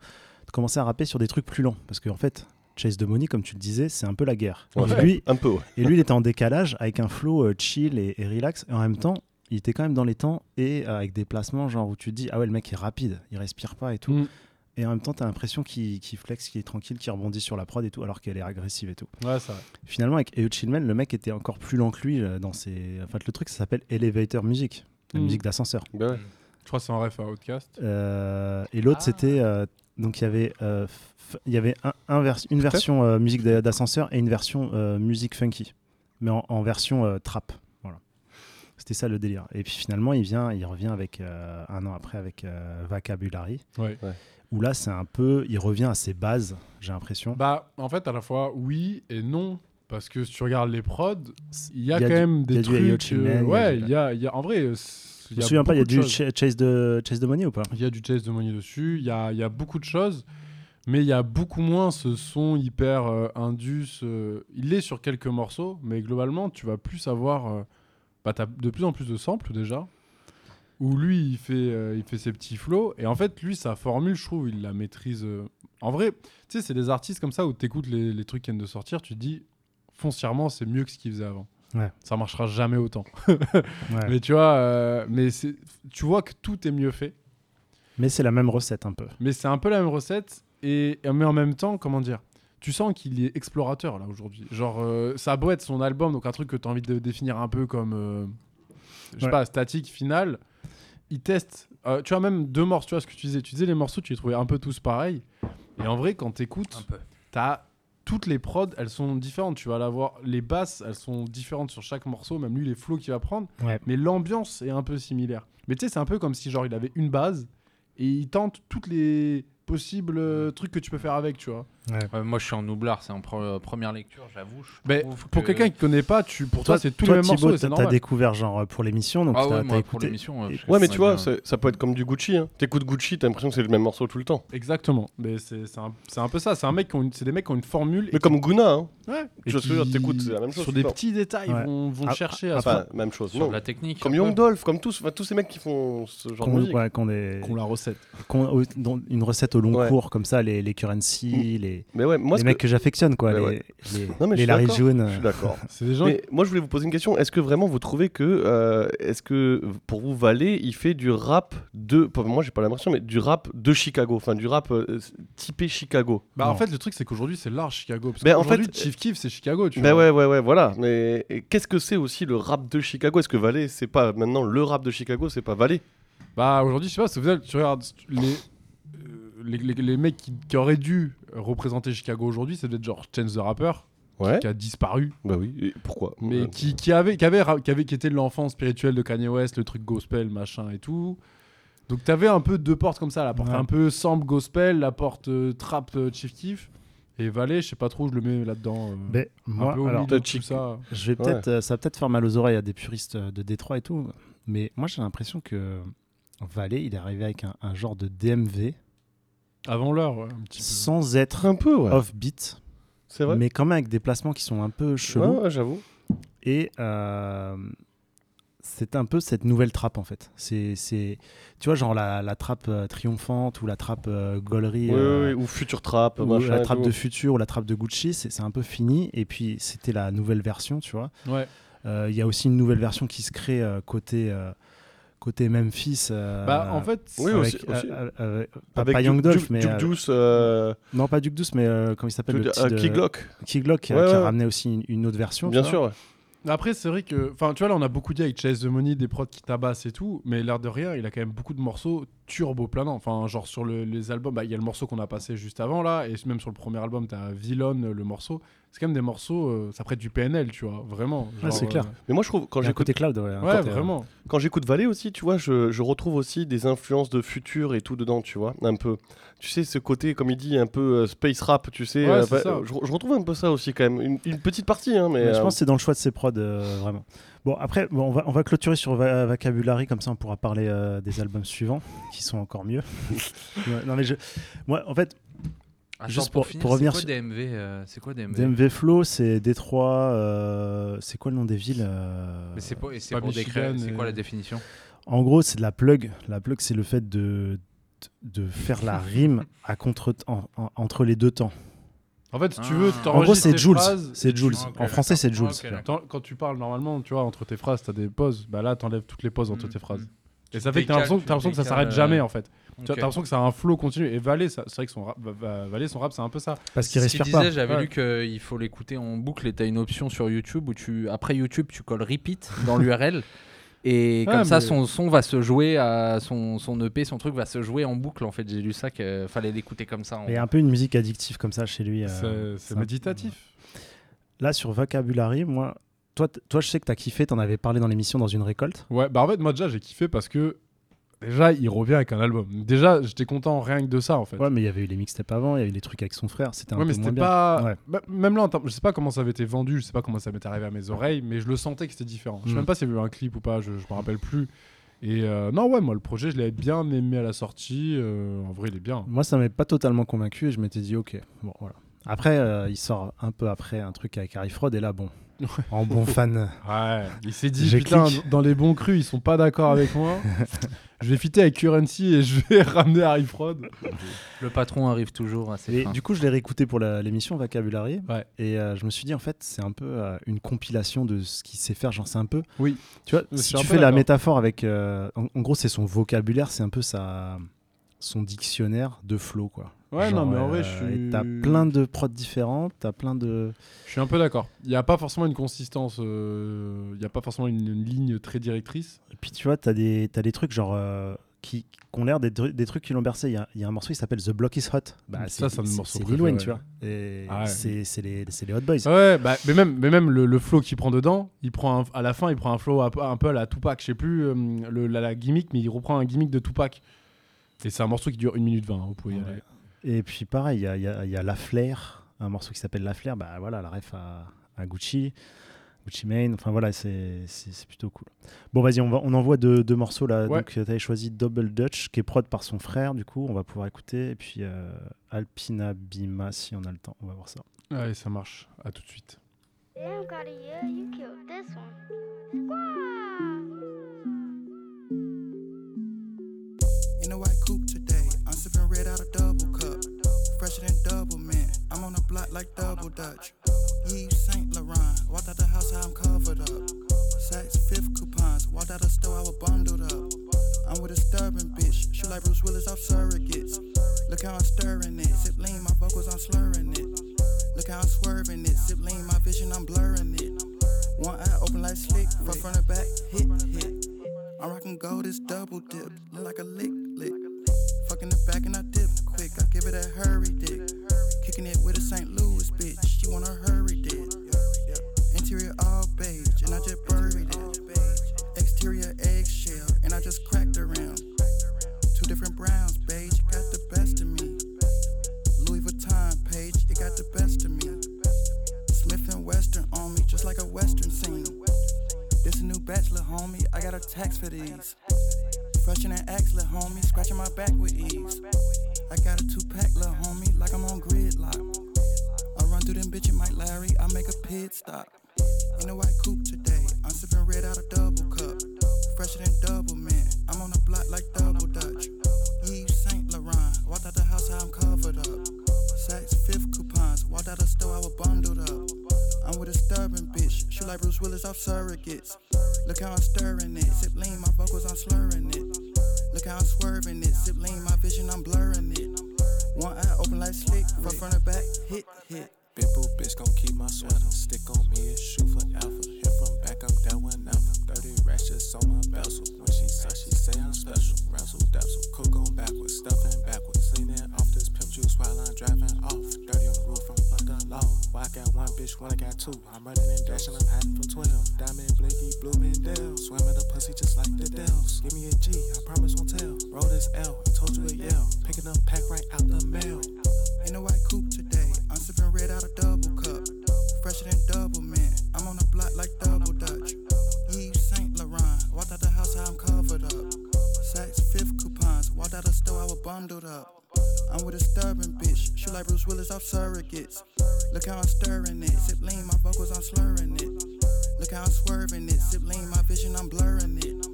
de commencer à rapper sur des trucs plus lents. Parce qu'en fait, Chase de Money, comme tu le disais, c'est un peu la guerre. Ouais, Et lui, un peu. ouais. Et lui, il était en décalage avec un flow euh, chill et, et relax. Et en même temps, il était quand même dans les temps et euh, avec des placements genre où tu te dis ah ouais le mec est rapide, il respire pas et tout. Mm. Et en même temps, t'as l'impression qu'il flex, qu'il est tranquille, qu'il rebondit sur la prod et tout, alors qu'elle est agressive et tout. ouais, ça. Finalement, avec Eo Chillman, le mec était encore plus lent que lui euh, dans ses. En fait, le truc, ça s'appelle Elevator Music, la Mm. musique d'ascenseur. Ben ouais. Je crois que c'est un ref à Outcast. Euh, et l'autre, Ah. c'était. euh, donc, il y avait, euh, il y avait un, un vers- une version euh, musique d'a- d'ascenseur et une version euh, musique funky, mais en, en version euh, trap. Voilà. C'était ça le délire. Et puis finalement, il vient, il revient avec euh, un an après avec euh, Vocabulary, Ouais. où là, c'est un peu, il revient à ses bases, j'ai l'impression. Bah, en fait, à la fois oui et non. Parce que si tu regardes les prods, il y a, Il y a quand du- même il y a des du trucs. Chillman, euh, il y a ouais, du- il y a, il y a- en vrai, Je me souviens pas, il y a du. Ch- Chase de Chase de Money ou pas? Il y a du Chase de Money dessus, il y a, il y a beaucoup de choses, mais il y a beaucoup moins ce son hyper euh, indus. euh, il est sur quelques morceaux, mais globalement, tu vas plus avoir. euh, bah, t'as de plus en plus de samples déjà, où lui, il fait, il fait ses petits flows, et en fait, lui, sa formule, je trouve, il la maîtrise. En vrai, tu sais, c'est des artistes comme ça où tu écoutes les, les trucs qui viennent de sortir, tu te dis, foncièrement, c'est mieux que ce qu'il faisait avant. Ouais. Ça marchera jamais autant. [LAUGHS] Ouais. Mais tu vois, mais tu vois que tout est mieux fait. Mais c'est la même recette un peu. Mais c'est un peu la même recette, et, mais en même temps, comment dire Tu sens qu'il est explorateur là aujourd'hui. Genre, euh, ça a beau être son album, donc un truc que tu as envie de définir un peu comme, euh, je sais Ouais. pas, statique, final. Il teste, euh, tu vois, même deux morceaux, tu vois ce que tu disais. Tu disais les morceaux, tu les trouvais un peu tous pareils. Et en vrai, quand t'écoutes, t'as toutes les prods, elles sont différentes. Tu vas l'avoir, les basses, elles sont différentes sur chaque morceau, même lui, les flows qu'il va prendre. Ouais. Mais l'ambiance est un peu similaire. Mais tu sais, c'est un peu comme si genre il avait une base et il tente toutes les possibles euh, trucs que tu peux faire avec, tu vois. Ouais, moi, je suis en noublard, c'est en pre- première lecture, j'avoue. Mais pour que- quelqu'un qui connaît pas, tu, pour toi, c'est tous toi, les Thibaut, morceaux t'as- découvert genre pour l'émission, donc Ah ouais, pour l'émission. euh, Ouais, mais tu vois, bien- ça peut être comme du Gucci. Hein. T'écoutes Gucci, t'as l'impression que c'est le même morceau tout le temps. Exactement. Mais c'est c'est un, un peu ça. C'est un mec qui ont une- c'est des mecs qui ont une formule. Mais comme Guna, hein. Ouais. Je jure, t'écoutes, c'est la même chose Sur des petits détails, Ouais. vont, vont Ah, chercher à Enfin, même chose. Sur la technique. Comme. Young Dolph, comme tous, enfin, tous ces mecs qui font ce genre de musique. qu'on la recette. une recette au long cours, comme ça, les, les currency, les, Mais ouais, moi, les mecs que- que, j'affectionne, quoi. Les, ouais. les, Non, mais les Larry d'accord. June. Je suis d'accord. [LAUGHS] Des gens. Mais moi, je voulais vous poser une question. Est-ce que vraiment vous trouvez que, euh, est-ce que pour vous, Valet, il fait du rap de, moi, j'ai pas l'impression, mais du rap de Chicago, enfin du rap euh, typé Chicago? Bah, en fait, le truc, c'est qu'aujourd'hui, c'est large Chicago. Parce Ben, en fait, Chief Keef, c'est Chicago. Tu Ben vois. ouais, ouais, ouais, voilà. Mais qu'est-ce que c'est aussi le rap de Chicago? Est-ce que Valet, c'est pas maintenant le rap de Chicago, c'est pas Valet Bah, aujourd'hui, je sais pas, tu regardes les, euh, les, les- les mecs qui, qui auraient dû représenter Chicago aujourd'hui, c'est peut-être genre Chance the Rapper, Ouais. qui a disparu, Bah oui. Et pourquoi? Mais Euh, qui, qui, avait, qui, avait, qui, avait, qui était de l'enfant spirituel de Kanye West, le truc gospel, machin et tout. Donc, t'avais un peu deux portes comme ça, la porte Ouais. un peu sample gospel, la porte euh, trap euh, Chief Keef. Et Valet, je sais pas trop, je le mets là-dedans. euh, Mais un moi, peu au alors, milieu de tout ça. je vais peut-être, euh, ça va peut-être faire mal aux oreilles à des puristes de Détroit et tout, mais moi j'ai l'impression que Valet, il est arrivé avec un, un genre de DMV Avant l'heure, ouais, un petit peu. sans être Un peu, ouais. off-beat, c'est vrai. mais quand même avec des placements qui sont un peu chelous. Ouais, ouais, j'avoue. Et euh, c'est un peu cette nouvelle trappe en fait. C'est, c'est, tu vois, genre la, la trappe euh, triomphante ou la trappe euh, euh, oui, oui, ou Future Trap, ou machin. la trappe de Future ou la trappe de Gucci, c'est, c'est un peu fini. Et puis c'était la nouvelle version, tu vois. Ouais. Euh, Il y a aussi une nouvelle version qui se crée euh, côté, euh, côté Memphis. euh, Bah, en fait, Oui, avec, aussi- aussi. euh, euh, pas, Young Dolph, Duke- mais. Duke euh, non, pas Duke Douce, mais euh, comment il s'appelle le veux petit dire, de- euh, Key Glock. Key Glock, qui, a- Ouais, qui a ouais. ramené aussi une, une autre version. Bien sûr, ouais. Après, c'est vrai que, enfin, tu vois, là, on a beaucoup dit avec Chase the Money, des prods qui tabassent et tout, mais l'air de rien, il a quand même beaucoup de morceaux turbo planants. Enfin, genre sur le- les albums, bah, il y a le morceau qu'on a passé juste avant là, et même sur le premier album, t'as Villain, le morceau. C'est quand même des morceaux, euh, ça prête du PNL, tu vois, vraiment. Ouais, c'est clair. Mais moi, je trouve, quand j'écoute côté cloud, ouais. un Ouais, côté, euh, vraiment. Quand j'écoute Valet aussi, tu vois, je, je retrouve aussi des influences de futur et tout dedans, tu vois, un peu. Tu sais, ce côté, comme il dit, un peu euh, space rap, tu sais. Ouais, euh, c'est bah, ça. je, je retrouve un peu ça aussi quand même. Une, une petite partie, hein, mais. Mais je euh, pense que c'est dans le choix de ses prods, euh, vraiment. Bon, après, bon, on, va, on va clôturer sur Va- Vocabulary, comme ça on pourra parler euh, des albums suivants, qui sont encore mieux. [LAUGHS] Non, mais je, moi, en fait, Attends, Juste pour- finir, pour revenir C'est sur- quoi DMV euh, C'est quoi DMV DMV Flow, c'est Détroit, euh, c'est quoi le nom des villes euh, Mais c'est pas, et c'est pas pour C'est quoi la définition? En gros, c'est de la plug. La plug, c'est le fait de, de faire la [LAUGHS] rime à contre, en- en- entre les deux temps. En fait, si tu Ah. veux, En En gros, c'est Jules. phrases C'est tu- Jules. En français, c'est. Jules. Tu d'accord. Quand, tu parles normalement, tu vois, entre tes phrases, t'as des pauses. Bah là, t'enlèves toutes les pauses entre Mm, tes phrases. mm. Et Tu ça fait que t'as l'impression, tu que ça s'arrête jamais en fait. Tu vois, Ok. T'as l'impression que c'est un flow continu. Et Valet, ça- c'est vrai que son rap, son rap, c'est un peu ça. Parce qu'il respire pas. j'avais Ouais. lu qu'il faut l'écouter en boucle et tu as une option sur YouTube où tu, après YouTube, tu colles repeat dans [LAUGHS] l'URL. Et Ah, comme ça, mais- son son va se jouer à son, son EP, son truc va se jouer en boucle. En fait, j'ai lu ça qu'il fallait l'écouter comme ça. en- Il y a un peu une musique addictive comme ça chez lui. euh, C'est- méditatif. Là, sur Vocabulary, moi, toi, toi je sais que tu as kiffé, tu en avais parlé dans l'émission dans une récolte. Ouais, bah en fait, moi déjà, j'ai kiffé parce que déjà, il revient avec un album. Déjà, j'étais content rien que de ça en fait. Ouais, mais il y avait eu les mixtapes avant, il y a eu les trucs avec son frère, c'était un Ouais, mais peu moins c'était bien. pas. Ouais. Bah, même là, je sais pas comment ça avait été vendu, je sais pas comment ça m'était arrivé à mes oreilles, mais je le sentais que c'était différent. Je sais Mm. même pas s'il y avait eu un clip ou pas, je, je me rappelle plus. Et euh, non, ouais, moi, le projet, je l'avais bien aimé à la sortie. euh, en vrai, il est bien. Moi, ça m'avait pas totalement convaincu et je m'étais dit, ok, bon, voilà. Après, euh, il sort un peu après un truc avec Harry Fraud et là, bon, en bon fan. Ouais, il s'est dit, J'ai putain, cliqué. dans les bons crus, ils sont pas d'accord avec moi. je vais fitter avec Currency et je vais [LAUGHS] ramener Harry Fraud. Le patron arrive toujours à ses Et fins. du coup, je l'ai réécouté pour la- l'émission Vocabulary. Ouais. Et euh, je me suis dit, en fait, c'est un peu euh, une compilation de ce qu'il sait faire. Genre, c'est un peu. Oui. Tu vois, si tu fais la métaphore avec. euh, en, en gros, c'est son vocabulaire, c'est un peu sa, son dictionnaire de flow, quoi. Ouais, non, mais en vrai, euh, je suis. T'as plein de prods différentes, t'as plein de. Je suis un peu d'accord. Il n'y a pas forcément une consistance, euh, il n'y a pas forcément une, une ligne très directrice. Et puis, tu vois, t'as des, t'as des trucs genre. euh, qui, qui ont l'air des, des trucs qui l'ont bercé. Il y, a, il y a un morceau qui s'appelle The Block is Hot. Bah, Ça, c'est un de mes c'est- Lil Wayne, tu vois. Et Ah ouais. c'est c'est les, c'est les Hot Boys. Ouais, bah, mais même, mais même le, le flow qu'il prend dedans, il prend un- à la fin, il prend un flow un, peu- un peu à la Tupac. Je sais plus euh, le, la, la gimmick, mais il reprend un gimmick de Tupac. Et c'est un morceau qui dure 1 minute 20. Vous pouvez y Ouais. aller. Et puis pareil, il y a, il y a- y a La Flair, un morceau qui s'appelle La Flair. Bah voilà, la ref à, à Gucci. Gucci Mane, enfin voilà, c'est plutôt cool. Bon, vas-y, on, va- on envoie deux, deux morceaux là. Ouais. Donc, tu avais choisi Double Dutch, qui est prod par son frère, du coup, on va pouvoir écouter. Et puis euh, Alpina Bima, si on a le temps, on va voir ça. Allez, ça marche. À tout de suite. In a white coupe Double mint. I'm on the block like double dutch. Yves Saint Laurent, walked out the house, how I'm covered up. Saks fifth coupons, walked out the store, I was bundled up. I'm with a stubborn bitch, shoot like Bruce Willis off surrogates. Look how I'm stirring it, sip lean, my vocals, I'm slurring it. Look how I'm swerving it, sip lean, my vision, I'm blurring it. One eye open like slick, front front and back, hit, hit. I'm rocking gold, it's double dip, look like a lick, lick. Fucking the back and I give it a hurry dick. Kicking it with a St. Louis bitch, she wanna hurry dick. Interior all beige, and I just buried it. Exterior eggshell, and I just cracked rim. Two different browns, beige, got the best of me. Louis Vuitton page, it got the best of me. Smith and Western on me, just like a Western scene. This a new bachelor, homie. I got a tax for these. Fresher than excellent, homie. Scratching my back with ease. I got a two pack, little homie, like I'm on gridlock. I run through them bitches, Mike Larry. I make a pit stop. In a white coupe today, I'm sipping red out of double cup. Fresher than double mint. I'm on the block like double dutch. Yves Saint Laurent, walked out the house, how I'm covered up. Saks fifth coupons, walked out the store, I was bundled up. I'm with a stubborn bitch, shoot like Bruce Willis off surrogates. Look how I'm stirring it, sip lean, my vocals, I'm slurring it. How I'm swerving it, sip lean, my vision, I'm blurring it. One eye open like slick, front front and back, hit, hit. Big boo bitch gon' keep my sweater. Stick on me and shoot for alpha. Hit from back, I'm down whenever. 30 rashes on my bezel. Bitch, when I got two. I'm running and dashing, I'm hiding from 12. Diamond blinky, blue Mendel. Swim in the pussy just like the Dells. Give me a G, I promise won't tell. Roll this L, I told you a yell. Picking up pack right out the mail. In a white coupe today, I'm sipping red out of double cup. Fresher than double mint. I'm on the block like double dutch. Yves Saint Laurent, walked out the house, how I'm covered up. Saks fifth coupons, walked out the store, I was bundled up. I'm with a stubborn bitch, shoot like Bruce Willis off surrogates. Look how I'm stirring it, sip lean, my vocals, I'm slurring it. Look how I'm swerving it, sip lean, my vision, I'm blurring it.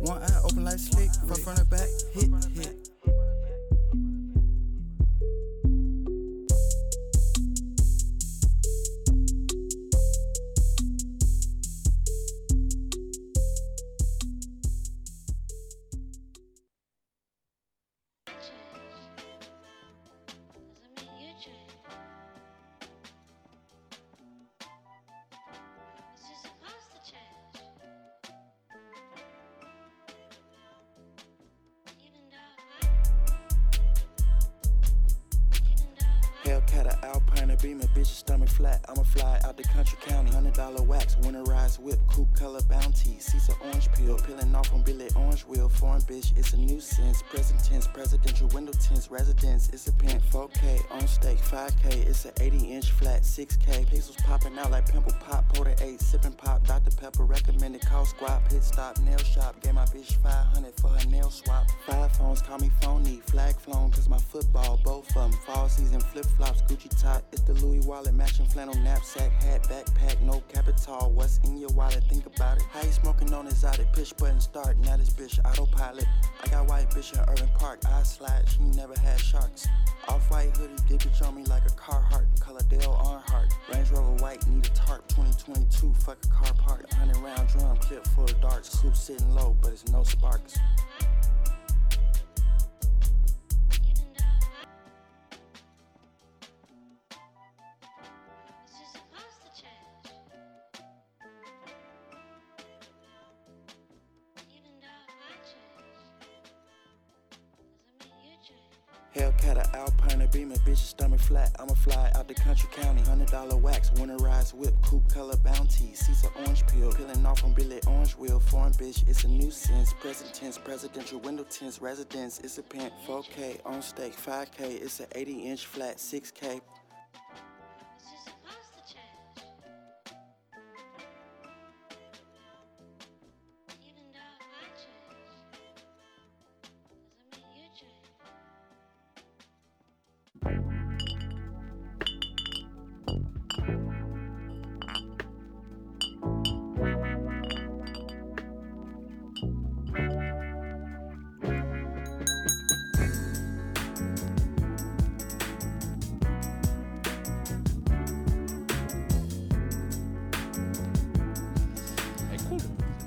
One eye open like slick, front front and back, hit, hit. A Beamer, bitch, stomach flat. I'ma fly out the country county. Hundred dollar wax, winterized whip, coupe color bounty. Seats a orange peel, peeling off on Billy Orange wheel. Foreign bitch, it's a nuisance. Present tense, presidential window tints, residence. It's a pin 4K on stake, 5K. It's a 80 inch flat, 6K. Pixels popping out like pimple pop, Porter 8, sipping pop. Dr. Pepper recommended call squad, pit stop, nail shop. Gave my bitch 500 for her nail swap. Five phones call me phony, flag flown, cause my football, both of them. Fall season flip flops, Gucci top. It's the Louis wallet, matching flannel knapsack, hat, backpack, no capital. What's in your wallet? Think about it. How you smoking on exotic? Push button start. Now this bitch autopilot. I got white bitch in Urban Park. I slide. She never had sharks. Off white hoodie, dip bitch on me like a Carhartt. Color Dale Earnhardt. Range Rover white, need a tarp. 2022, fuck a car park. 100 round drum clip full of darts. Coupe sitting low, but it's no sparks. Flat. I'ma fly out the country county. Hundred dollar wax, winterized whip, coupe color bounty. Seats of orange peel, peeling off on Billy Orange wheel. Foreign bitch, it's a nuisance. Present tense, presidential window tints, residence. It's a pent 4K on stake, 5K. It's an 80 inch flat, 6K.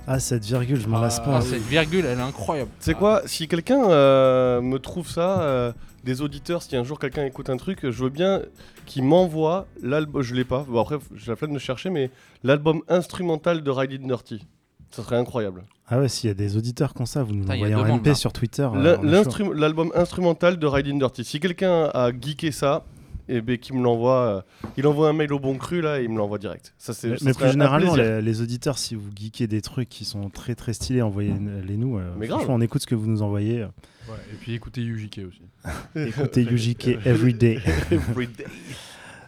Ah, cette virgule, je m'en lasse pas. Ah, cette virgule, elle est incroyable. C'est quoi Si quelqu'un euh, me trouve ça, euh, des auditeurs, si un jour quelqu'un écoute un truc, je veux bien qu'il m'envoie l'album. Je l'ai pas. Bon après, j'ai la flemme de chercher, mais l'album instrumental de Riding Dirty. Ça serait incroyable. Ah ouais, s'il y a des auditeurs comme ça, vous nous envoyez en MP là. sur Twitter. euh, L'album instrumental de Riding Dirty. Si quelqu'un a geeké ça, et ben qu'il me l'envoie, euh, il envoie un mail au bon cru là, et il me l'envoie direct. Ça c'est. Mais, plus généralement, les, les auditeurs, si vous geekez des trucs qui sont très très stylés, envoyez-les nous. euh, Mais grave. on écoute ce que vous nous envoyez. euh. Ouais, et puis écoutez UJK aussi. [LAUGHS] Écoutez UJK Everyday. [LAUGHS] Everyday.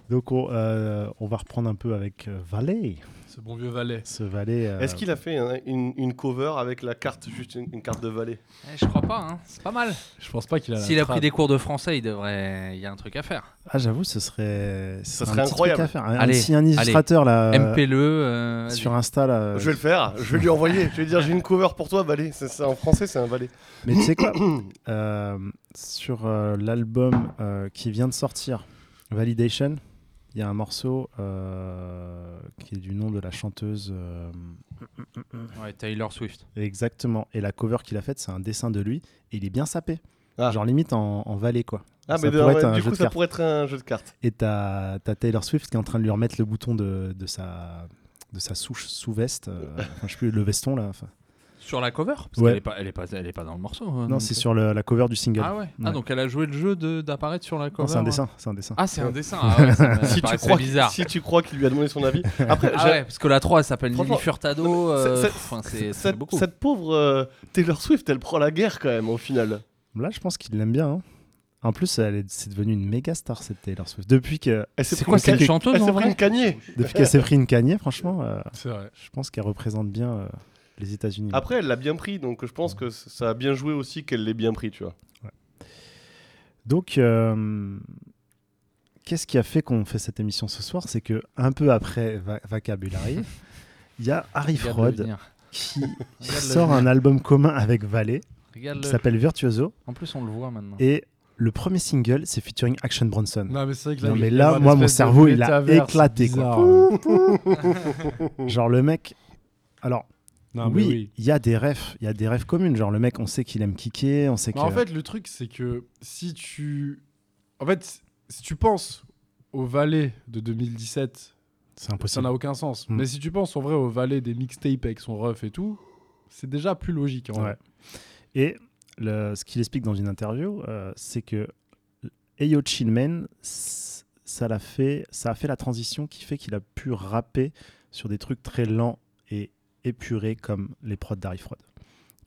Donc on, euh, on va reprendre un peu avec euh, Valet. Ce bon vieux valet. Ce Valet. euh, Est-ce qu'il a fait un- une, une cover avec la carte, juste une, une carte de valet Eh, je crois pas, hein. c'est pas mal. Je pense pas qu'il a. la S'il a trad. pris des cours de français, il devrait. Il y a un truc à faire. Ah, j'avoue, ce serait. ce Ça un serait petit incroyable. truc à faire. Un, Allez, si un illustrateur là. euh, MP-le. euh, sur. Insta là. Je vais le faire, je vais lui envoyer, je vais lui dire j'ai une cover pour toi, valet. C'est ça, en français, c'est un valet. Mais tu sais quoi Euh, Sur euh, l'album euh, qui vient de sortir, Validation, il y a un morceau euh, qui est du nom de la chanteuse. euh, Ouais, Taylor Swift. exactement. Et la cover qu'il a faite, c'est un dessin de lui. Et il est bien sapé. Ah. Genre limite en, en valet quoi. Ah, Ça mais pourrait ouais, être un du jeu coup, de ça cartes. pourrait être un jeu de cartes. Et t'as t'as Taylor Swift qui est en train de lui remettre le bouton de, de sa de sa souche sous-veste. euh, [LAUGHS] enfin, je sais plus, le veston là. Sur la cover Parce Ouais. qu'elle est pas, elle est pas, elle est pas dans le morceau. hein, Non, c'est sur le- la cover du single. Ah ouais. Ah donc elle a joué le jeu de- d'apparaître sur la cover. C'est un dessin. C'est un dessin. Ah c'est un dessin. Ah [LAUGHS] ouais, ça me Si tu, crois, bizarre. si tu crois qu'il lui a demandé son avis. [LAUGHS] Après, Ah ouais, parce que la 3 elle s'appelle Lily Furtado. euh, cette- enfin, c'est c'est cette, beaucoup. cette pauvre euh, Taylor Swift, elle prend la guerre quand même au final. Là, je pense qu'il l'aime bien. hein. En plus, elle est, c'est devenu une méga star cette Taylor Swift. Depuis que, C'est quoi, cagnée. chanteuse, Elle s'est pris une cagnée. depuis qu'elle s'est pris une cagnée, franchement, euh, je pense qu'elle représente bien euh, les États-Unis. Après, elle l'a bien pris, donc je pense que ça a bien joué aussi qu'elle l'ait bien pris, tu vois. Donc, euh, qu'est-ce qui a fait qu'on fait cette émission ce soir? C'est que un peu après Va- Vocabulary, [LAUGHS] il y a Harry Fraud qui [LAUGHS] sort un album commun avec Valet qui s'appelle Virtuoso. En plus on le voit maintenant. Et le premier single, c'est featuring Action Bronson. Non, mais c'est vrai que Non, il- mais là, moi, mon cerveau, il a éclaté, quoi. [LAUGHS] Genre le mec. Alors, Non, oui, oui. il y a des rêves, il y a des rêves communes. Genre le mec, on sait qu'il aime kicker, on sait que. En fait, le truc, c'est que si tu. En fait, si tu penses au valet de 2017, c'est ça impossible. n'a aucun sens. Mm. Mais si tu penses en vrai au valet des mixtapes avec son ref et tout, c'est déjà plus logique. En Ouais. vrai. Et le- ce qu'il explique dans une interview, euh, c'est que Ayo Chillman, s- ça l'a fait, ça a fait la transition qui fait qu'il a pu rapper sur des trucs très lents et épurés comme les prods d'Harry Fraud,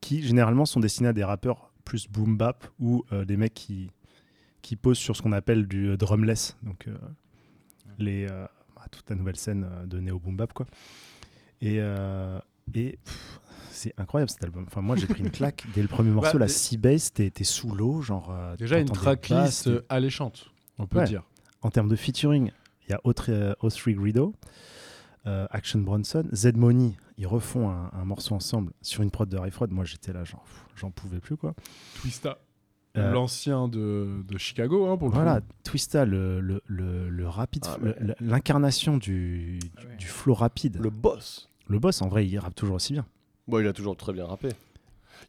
qui généralement sont destinés à des rappeurs plus boom bap ou euh, des mecs qui qui posent sur ce qu'on appelle du euh, drumless, donc euh, les euh, bah, toute la nouvelle scène de néo boom bap quoi. Et c'est incroyable cet album. Enfin, moi, j'ai pris une claque dès le premier [LAUGHS] morceau. Bah, la Seabase, t'es sous l'eau, genre. Déjà, une tracklist alléchante, on peut Ouais. dire. En termes de featuring, il y a O3 euh, O3 Greedo, euh, Action Bronson, Z Money. Ils refont un, un morceau ensemble sur une prod de Fraud. Moi, j'étais là, j'en pouvais plus, quoi. Twista, Euh, l'ancien de, de Chicago, hein, pour le Voilà, coup. Twista, le, le, le, le rapide, Ah, l'incarnation du, du, Ah ouais. du flow rapide. Le boss. Le boss, en vrai, il rappe toujours aussi bien. Bon, il a toujours très bien rappé.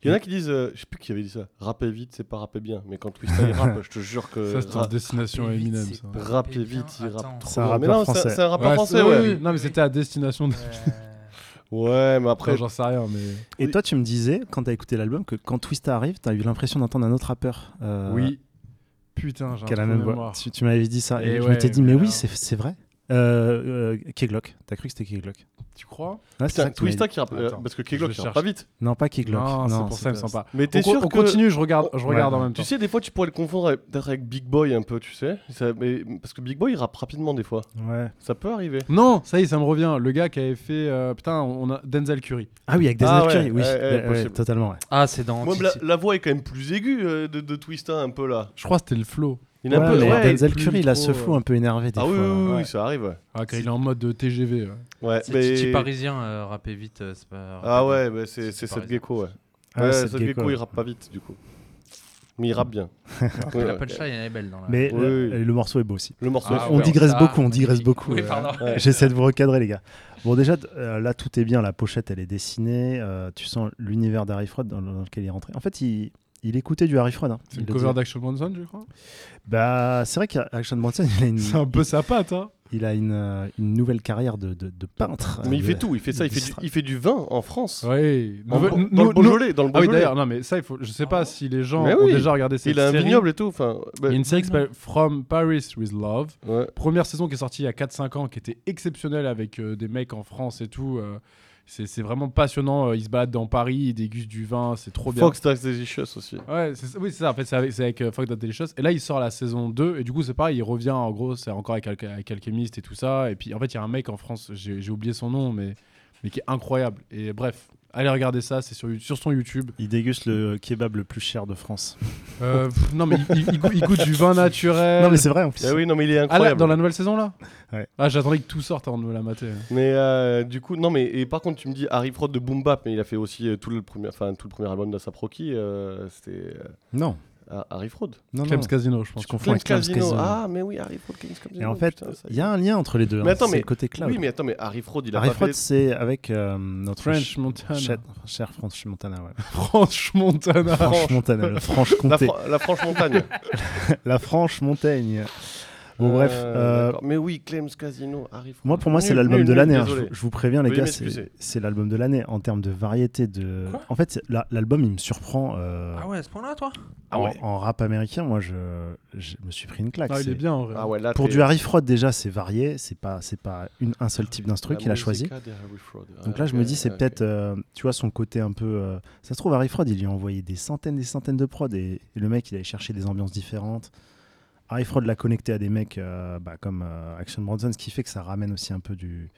Il y en a qui disent, euh, je sais plus qui avait dit ça, rapper vite, c'est pas rapper bien. Mais quand Twista il rappe, [LAUGHS] je te jure que. Ça, c'était en destination rapper vite, Eminem. c'est ça. pas- rapper bien, vite, il rappe trop C'est bien. Mais non, c'est- français. c'est un rappeur Ouais, français, c'est- ouais. oui, oui. Non, mais c'était à destination de. [LAUGHS] Ouais, mais Après, j'en sais rien, mais. Et Oui. toi, tu me disais, quand t'as écouté l'album, que quand Twista arrive, t'as eu l'impression d'entendre un autre rappeur. euh, Oui. Putain, j'ai la même voix. mémoire. Tu, tu m'avais dit ça. Et, Et je ouais, m'étais dit, mais mais oui, c'est c'est vrai. Euh, euh, Keglock. T'as cru que c'était Keglock Tu crois Ouais, c'est ça Twista qui rappe. euh, Attends, parce que Keglock, il rappe cherche. pas vite. Non, pas Keglock. Non, c'est pour ça, il me sent pas. Mais t'es sûr on que- continue, je regarde, je Ouais. regarde en même temps. Tu sais, des fois, tu pourrais le confondre peut-être avec Big Boy un peu, tu sais. Ça- mais, parce que Big Boy, il rappe rapidement des fois. Ouais. Ça peut arriver. Non, ça y est, ça me revient. Le gars qui avait fait. euh, putain, on a Denzel Curry. Ah oui, avec des Ah ouais, Curry, oui. totalement, ouais. Ah, c'est dans. Moi, la, la voix est quand même plus aiguë euh, de, de Twista un peu là. Je crois que c'était le flow. Il Ouais, peu. mais ouais, Denzel Curry, il a flow euh, un peu énervé des Ah oui, fois. oui, oui, ouais. oui, ça arrive. Ouais. Ah, quand il est en mode de TGV. ouais. Ouais, C'est mais- Titi parisien, euh, rapper vite, euh, pas. Ah ouais, bah, c'est parisien. Gecko, ouais. Ah, ouais, Seth Seth Gecko, il rappe pas vite du coup. Mais il rappe bien. Ouais, La ouais. punchline, elle est belle dans la. Mais Oui, le, oui. le morceau est beau aussi. Le morceau Ah est on ouais, digresse ça, beaucoup, on digresse beaucoup. Euh. J'essaie de vous recadrer, les gars. Bon, déjà, euh, là, tout est bien. La pochette, elle est dessinée. euh, tu sens l'univers d'Harry Fraud dans lequel il est rentré. En fait, il, il écoutait du Harry Fraud. hein. C'est Il une le cover d'Action Bronson, je crois? Bah, c'est vrai qu'Action Bronson, il a une, [LAUGHS] C'est un peu sa patte, hein. il a une, euh, une nouvelle carrière de, de, de peintre. Mais il fait tout, il fait ça, il fait, du, il fait du vin en France. Oui. En- dans nous- le Beaujolais, dans le Ah oui, Beaujolais. d'ailleurs, non, mais ça, il faut. Je sais pas si les gens Mais ont oui. déjà regardé cette il a un série. vignoble et tout. Enfin, bah, Il y a une série qui s'appelle From Paris with Love. ouais. Première saison qui est sortie il y a 4-5 ans, qui était exceptionnelle avec euh, des mecs en France et tout. euh, c'est c'est vraiment passionnant. euh, Ils se baladent dans Paris, ils dégustent du vin, c'est trop bien. Fox Tax Delicious aussi. Ouais, c'est- oui, c'est ça. En fait, c'est avec, c'est avec euh, Fuck That Delicious. Et là, il sort la saison 2. Et du coup, c'est pareil. Il revient, en gros, c'est encore avec, avec Alchemist et tout ça. Et puis, en fait, il y a un mec en France, j'ai j'ai oublié son nom, mais, mais qui est incroyable. Et bref, allez regarder ça. C'est sur, sur son YouTube. Il déguste le kebab le plus cher de France. Euh, pff, non, mais il, il- il goûte, il goûte du vin [LAUGHS] naturel. Non, mais c'est vrai en plus. Ah oui, non, mais il est Ah, là, incroyable. dans la nouvelle saison, là Ouais. Ah, j'attendais que tout sorte avant de me la mater. Mais euh, du coup, non, mais et par contre, tu me dis Harry Fraud de Boom Bap, mais il a fait aussi euh, tout le premier, enfin tout le premier album d'Asap Rocky. euh, C'était Non, Ah, Harry Fraud. non, Clem's non. Casino, je pense. Tu confonds Clem's avec Clem's Casino. Casino. Ah, mais oui, Harry Fraud, Clem's Casino. Et en fait, il y a un lien entre les deux. Mais hein. attends, C'est mais- le côté cloud. Oui, mais attends, mais Harry Fraud, il a Harry pas Fraud, fait. c'est avec euh, notre French ch- Montana. cher, cher French Montana. Ouais. [LAUGHS] Franche Montana. Franche Montana, le La, Franche-Comté. Fra- la Franche Montagne. [LAUGHS] La Franche Montagne. Bon, Euh, bref. euh, mais oui, Clem's Casino, Fraud. moi, pour moi, c'est l'album de l'année. hein. Je, je vous préviens, les gars, c'est l'album de l'année en termes de variété. De... Quoi en fait, la- l'album, il me surprend. euh, Ah ouais, à ce point-là, toi? Ah en, ouais. en rap américain, moi, je, je me suis pris une claque. Ah, il est bien en vrai. Ah ouais, là, Pour du Harry Fraud, déjà, c'est varié. C'est pas, c'est pas une, un seul type d'instru qu'il a choisi. Harry Fraud. Donc Ah, là, je me dis, c'est peut-être, euh, tu vois, son côté un peu. ça se trouve, Harry Fraud, il lui a envoyé des centaines, des centaines de prods et, et le mec, il allait chercher des ambiances différentes. Harry Fraud l'a connecté à des mecs euh, bah, comme euh, Action Bronson, ce qui fait que ça ramène aussi un peu du.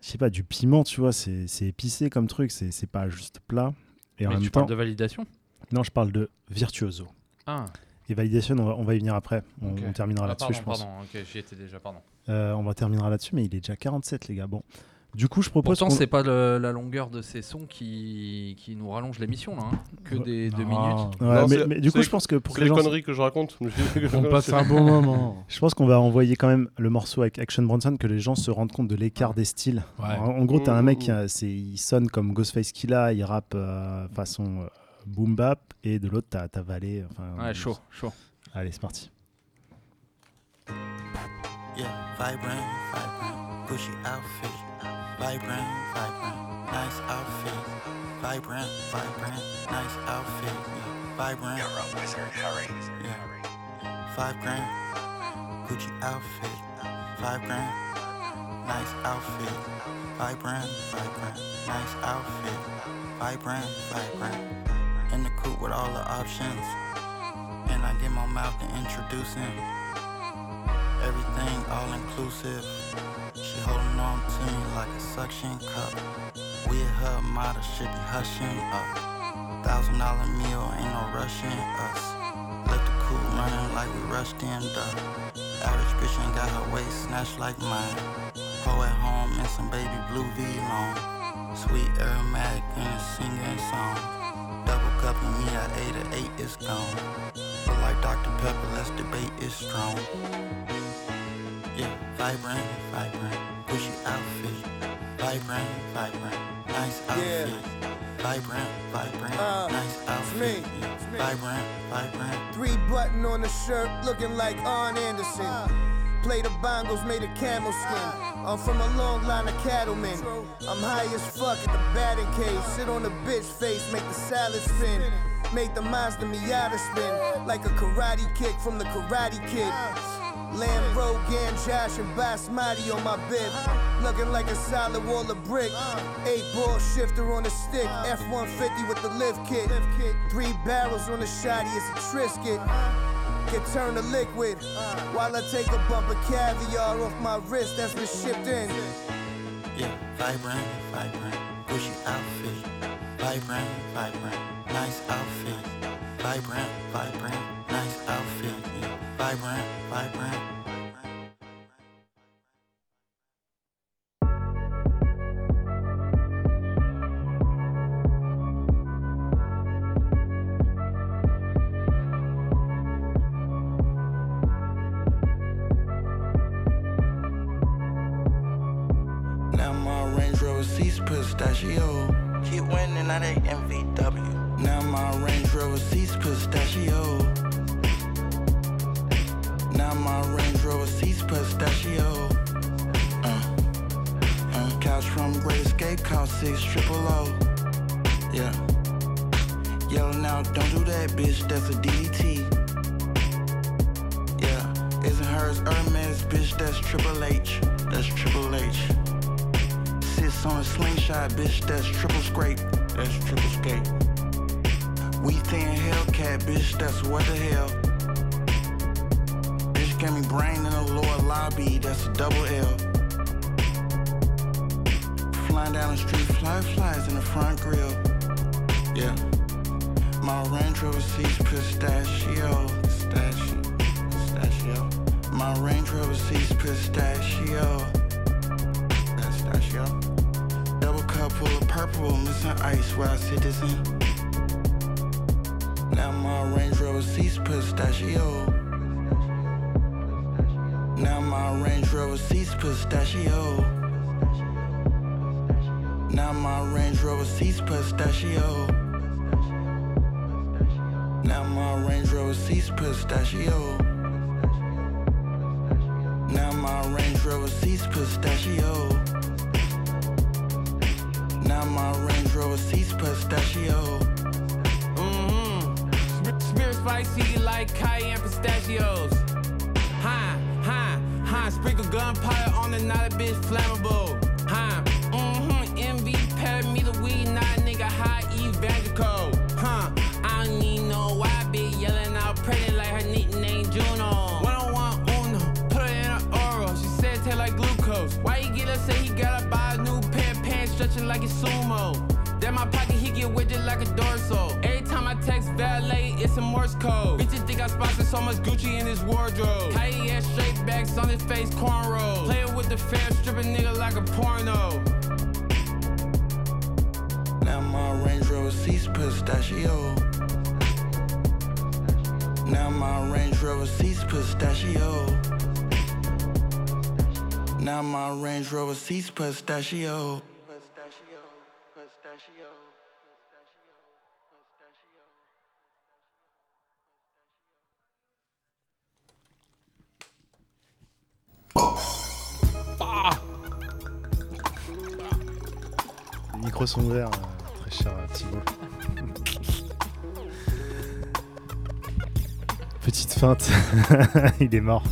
Je sais pas, du piment, tu vois, c'est épicé comme truc, c'est pas juste plat. Et en Mais même tu temps. parles de validation? Non, je parle de virtuoso. Ah, Et validation, on va, on va y venir après. On, terminera Ah, là-dessus, je pense. pardon, ok, j'y étais déjà, pardon. Euh, on va terminera là-dessus, mais il est déjà 47, les gars. Bon. Du coup, je propose. Pourtant, c'est pas le- la longueur de ces sons qui, qui nous rallonge l'émission, là. hein. Que des deux Ah. minutes. Ouais, Non, mais, c'est- mais du coup, je pense que pour les les gens conneries que je raconte. On passe un bon moment. [LAUGHS] Je pense qu'on va envoyer quand même le morceau avec Action Bronson, que les gens se rendent compte de l'écart des styles. Ouais. En, en gros, t'as un mec, qui il sonne comme Ghostface Killa, il rappe euh, façon euh, boom bap, et de l'autre, t'as, t'as Valet. Enfin, Ouais, chaud, chaud. Allez, c'est parti. Yeah, vibrant, vibrant, outfit. Vibrant, vibrant, nice outfit. Vibrant, vibrant, nice outfit. Yeah, vibrant. Yeah. Five grand, Gucci outfit. Five grand, nice outfit. Vibrant, vibrant, nice outfit. Vibrant, vibrant. In the coupe with all the options. And I get my mouth to introducing. Everything all inclusive. She holding on to me like a suction cup. We her model should be hushing up. Thousand dollar meal, ain't no rushing us. Left the coupe running like we rushed in duck. Average bitch ain't got her waist snatched like mine. Ho at home and some baby blue V long. Sweet aromatic and a singing song. Double cupping me at eight or eight is gone. But like Dr. Pepper, let's debate is strong. Yeah, vibrant, vibrant, Gucci outfit. Vibrant, vibrant, nice outfit. Vibrant, vibrant, Uh, nice outfit. me, it's me. Vibrant, vibrant. Three button on the shirt, looking like Arn Anderson. Uh-huh. Play the bongos made of camel skin. Uh-huh. I'm from a long line of cattlemen. I'm high as fuck at the batting cage. Sit on the bitch face, make the salad spin. Make the monster Miata spin uh-huh. like a karate kick from the Karate Kid. Lamb Rogan, Josh, and Basmati on my bib. Looking like a solid wall of brick. Eight ball shifter on a stick. F 150 with the lift kit. Three barrels on the shotty, it's a Trisket. Can turn to liquid while I take a bump of caviar off my wrist that's been shipped in. Yeah, vibrant, vibrant, Gucci outfit. Vibrant, vibrant, nice outfit. Vibrant, vibrant, nice outfit. Vibrant, vibrant. Now my Range Rover seats pistachio. Keep winning, now they MVW. Now my Range Rover seats pistachio. My Range Rover seats pistachio. Uh, uh, couch from Great Escape, six triple O. Yeah. Yellow now, don't do that, bitch. That's a DDT. Yeah, isn't hers Hermes, bitch? That's Triple H. That's Triple H. Sits on a slingshot, bitch. That's triple scrape. That's triple skate. We thin Hellcat, bitch. That's what the hell. Gave me brain in the lower lobby. That's a double L. Flying down the street, fly flies in the front grill. Yeah. My Range Rover seats pistachio. Pistachio. Pistachio. My Range Rover seats pistachio. Pistachio. Double cup full of purple, missing ice where I sit this in. Now my Range Rover seats pistachio. Now my Range Rover seats pistachio. Now my Range Rover seats pistachio. Now my Range Rover seats pistachio. Now my Range Rover seats pistachio. Now my Range Rover seats pistachio. Mm-hmm. Spirit spicy like cayenne pistachios. Huh, huh. Sprinkle gunpowder on the not a bitch flammable. Huh, mm-hmm. MV pad me the weed, not nigga high evangelical. Huh, I don't need no white bitch yelling out pretty like her nickname Juno. One on one uno, put her in an oral. She said taste like glucose. Why he get up say he gotta buy a new pair of pants stretching like it's sumo. Then my pocket he get widget like a dorsal. Every time I text valet, it's a Morse code. Think I sponsored so much Gucci in his wardrobe. Kylie straight backs on his face, cornrows. Playing with the fair, stripping nigga like a porno. Now my Range Rover seats pistachio. Now my Range Rover seats pistachio. Now my Range Rover seats pistachio. Les micros sont ouverts, euh, très cher euh, Thibaut. Petite feinte, [LAUGHS] il est mort.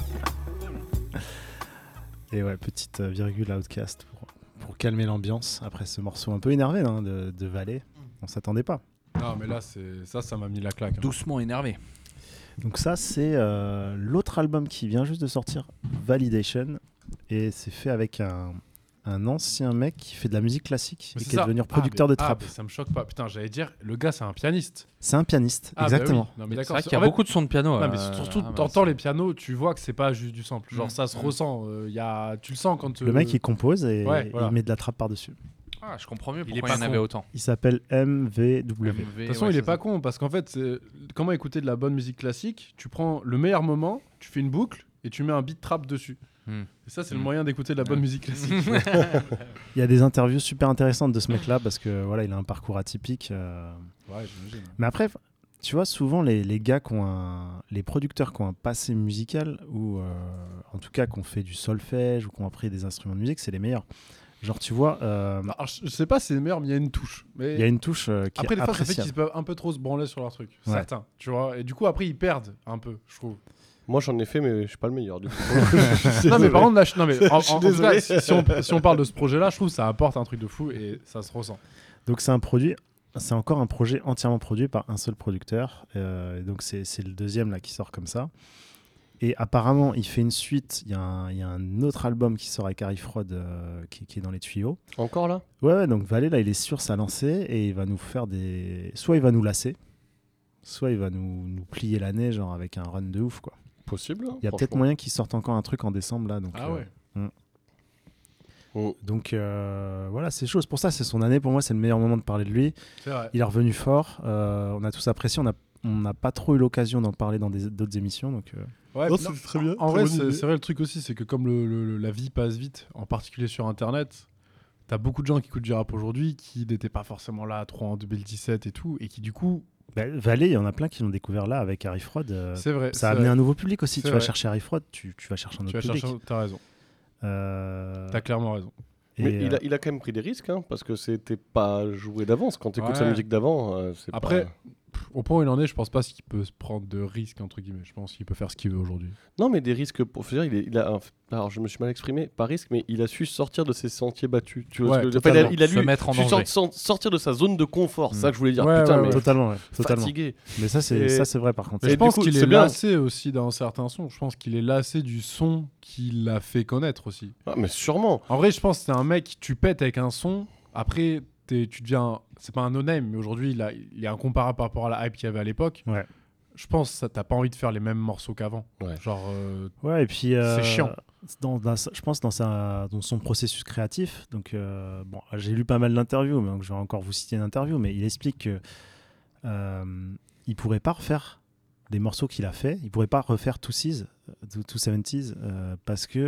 Et ouais, petite euh, virgule outcast pour, pour calmer l'ambiance après ce morceau un peu énervé hein, de, de Valet. On s'attendait pas. Non, mais là, c'est ça, ça m'a mis la claque. hein. Doucement énervé. Donc ça, c'est euh, l'autre album qui vient juste de sortir, Validation. Et c'est fait avec un, un ancien mec qui fait de la musique classique Mais et qui est ça. devenu Ah, producteur mais- de ah, trap. mais ça me choque pas. Putain, j'allais dire, le gars, c'est un pianiste. C'est un pianiste, Ah, bah exactement. oui. Non, mais C'est vrai qu'il y a En fait- beaucoup de sons de piano. Non, mais euh, surtout, ah, bah, t'entends les pianos, tu vois que c'est pas juste du sample. Genre, Mm. ça se ressent. euh, y a... Tu le sens quand. Le mec, il compose et Ouais, voilà. il met de la trappe par-dessus. Ah, je comprends mieux Il est pourquoi il y en pas avait con. autant. Il s'appelle MVW. MV, De toute façon, ouais, il est pas ça. con parce qu'en fait, c'est- comment écouter de la bonne musique classique? Tu prends le meilleur moment, tu fais une boucle et tu mets un beat trap dessus. Hmm. Et ça, c'est le Hmm. moyen d'écouter de la bonne musique classique. [LAUGHS] Il y a des interviews super intéressantes de ce mec-là parce que voilà, il a un parcours atypique. euh. ouais, j'imagine. Mais après, tu vois, souvent les, les gars qui ont un, les producteurs qui ont un passé musical ou euh, en tout cas qui ont fait du solfège ou qui ont appris des instruments de musique, c'est les meilleurs. Genre, tu vois, euh, Bah, alors, je sais pas si c'est le meilleur, mais il y a une touche. Mais il y a une touche euh, qui Après, est des fois, ça fait qu'ils peuvent un peu trop se branler sur leur truc. Ouais. Certains, tu vois. Et du coup, après, ils perdent un peu, je trouve. Moi, j'en ai fait, mais je suis pas le meilleur du coup. [LAUGHS] non, mais par contre, là, je- non, mais en, Je suis en- en tout cas, désolé. si, si on, si on parle de ce projet-là, je trouve que ça apporte un truc de fou et ça se ressent. Donc c'est un produit, c'est encore un projet entièrement produit par un seul producteur. Euh, et donc c'est c'est le deuxième là qui sort comme ça. Et apparemment, il fait une suite. Il y, a un- il y a un autre album qui sort avec Harry Fraud euh, qui, qui est dans les tuyaux. Encore là? Ouais, ouais, donc Valé là, il est sur sa lancée et il va nous faire des. Soit il va nous lasser, soit il va nous, nous plier l'année, genre avec un run de ouf quoi. Possible. hein, Il y a peut-être moyen qu'il sorte encore un truc en décembre là. Donc, Ah euh, ouais. mm. Mm. Donc euh, voilà, c'est chaud. Pour ça, c'est son année. Pour moi, c'est le meilleur moment de parler de lui. Vrai. Il est revenu fort. on a tous apprécié. On n'a on pas trop eu l'occasion d'en parler dans d'autres émissions. Donc, Ouais, Non, non, très bien, En très vrai, c'est vrai le truc aussi, c'est que comme le, le- la vie passe vite, en particulier sur Internet, t'as beaucoup de gens qui écoutent du rap aujourd'hui qui n'étaient pas forcément là trop en 2017 et tout, et qui du coup, bah, il y en a plein qui l'ont découvert là avec Harry Fraud. euh, c'est vrai. ça a amené vrai. un nouveau public aussi. C'est Tu vas chercher Harry Fraud, tu, tu vas chercher un Tu autre vas public. chercher, t'as raison. Euh, T'as clairement raison. et, Mais il, euh, a, il a quand même pris des risques, hein, parce que c'était pas joué d'avance. Quand tu écoutes sa Ouais. musique d'avant, euh, c'est Après, pas- au point où il en est, je pense pas qu'il peut se prendre de risques, entre guillemets. Je pense qu'il peut faire ce qu'il veut aujourd'hui. Non, mais des risques. Pour... dire, il, est- il a. un- Alors, je me suis mal exprimé, pas risque, mais il a su sortir de ses sentiers battus. Tu vois Ouais, ce que je veux dire? Enfin, il a- il a, Se lu- mettre en su danger. sor- sortir de sa zone de confort. C'est ça que je voulais dire. Ouais, Putain, ouais, mais totalement, ouais, totalement. fatigué. Mais ça, c'est Et- ça, c'est vrai par contre. Et je pense qu'il est bien. lassé aussi dans certains sons. Je pense qu'il est lassé du son qu'il a fait connaître aussi. Ah, mais sûrement. En vrai, je pense que c'est un mec, tu pètes avec un son, après, t'es- tu deviens. C'est pas un no-name, mais aujourd'hui, il, a- il est incomparable par rapport à la hype qu'il y avait à l'époque. Ouais. Je pense que ça- t'as pas envie de faire les mêmes morceaux qu'avant. Ouais. Genre. euh, Ouais, et puis. euh, C'est chiant. Dans, dans sa- je pense dans, sa, dans son processus créatif. Donc, euh, bon, j'ai lu pas mal d'interviews, mais donc je vais encore vous citer une interview, mais il explique que euh, il pourrait pas refaire des morceaux qu'il a fait. Il pourrait pas refaire Two Seas, Two, Two 70s, euh, parce que.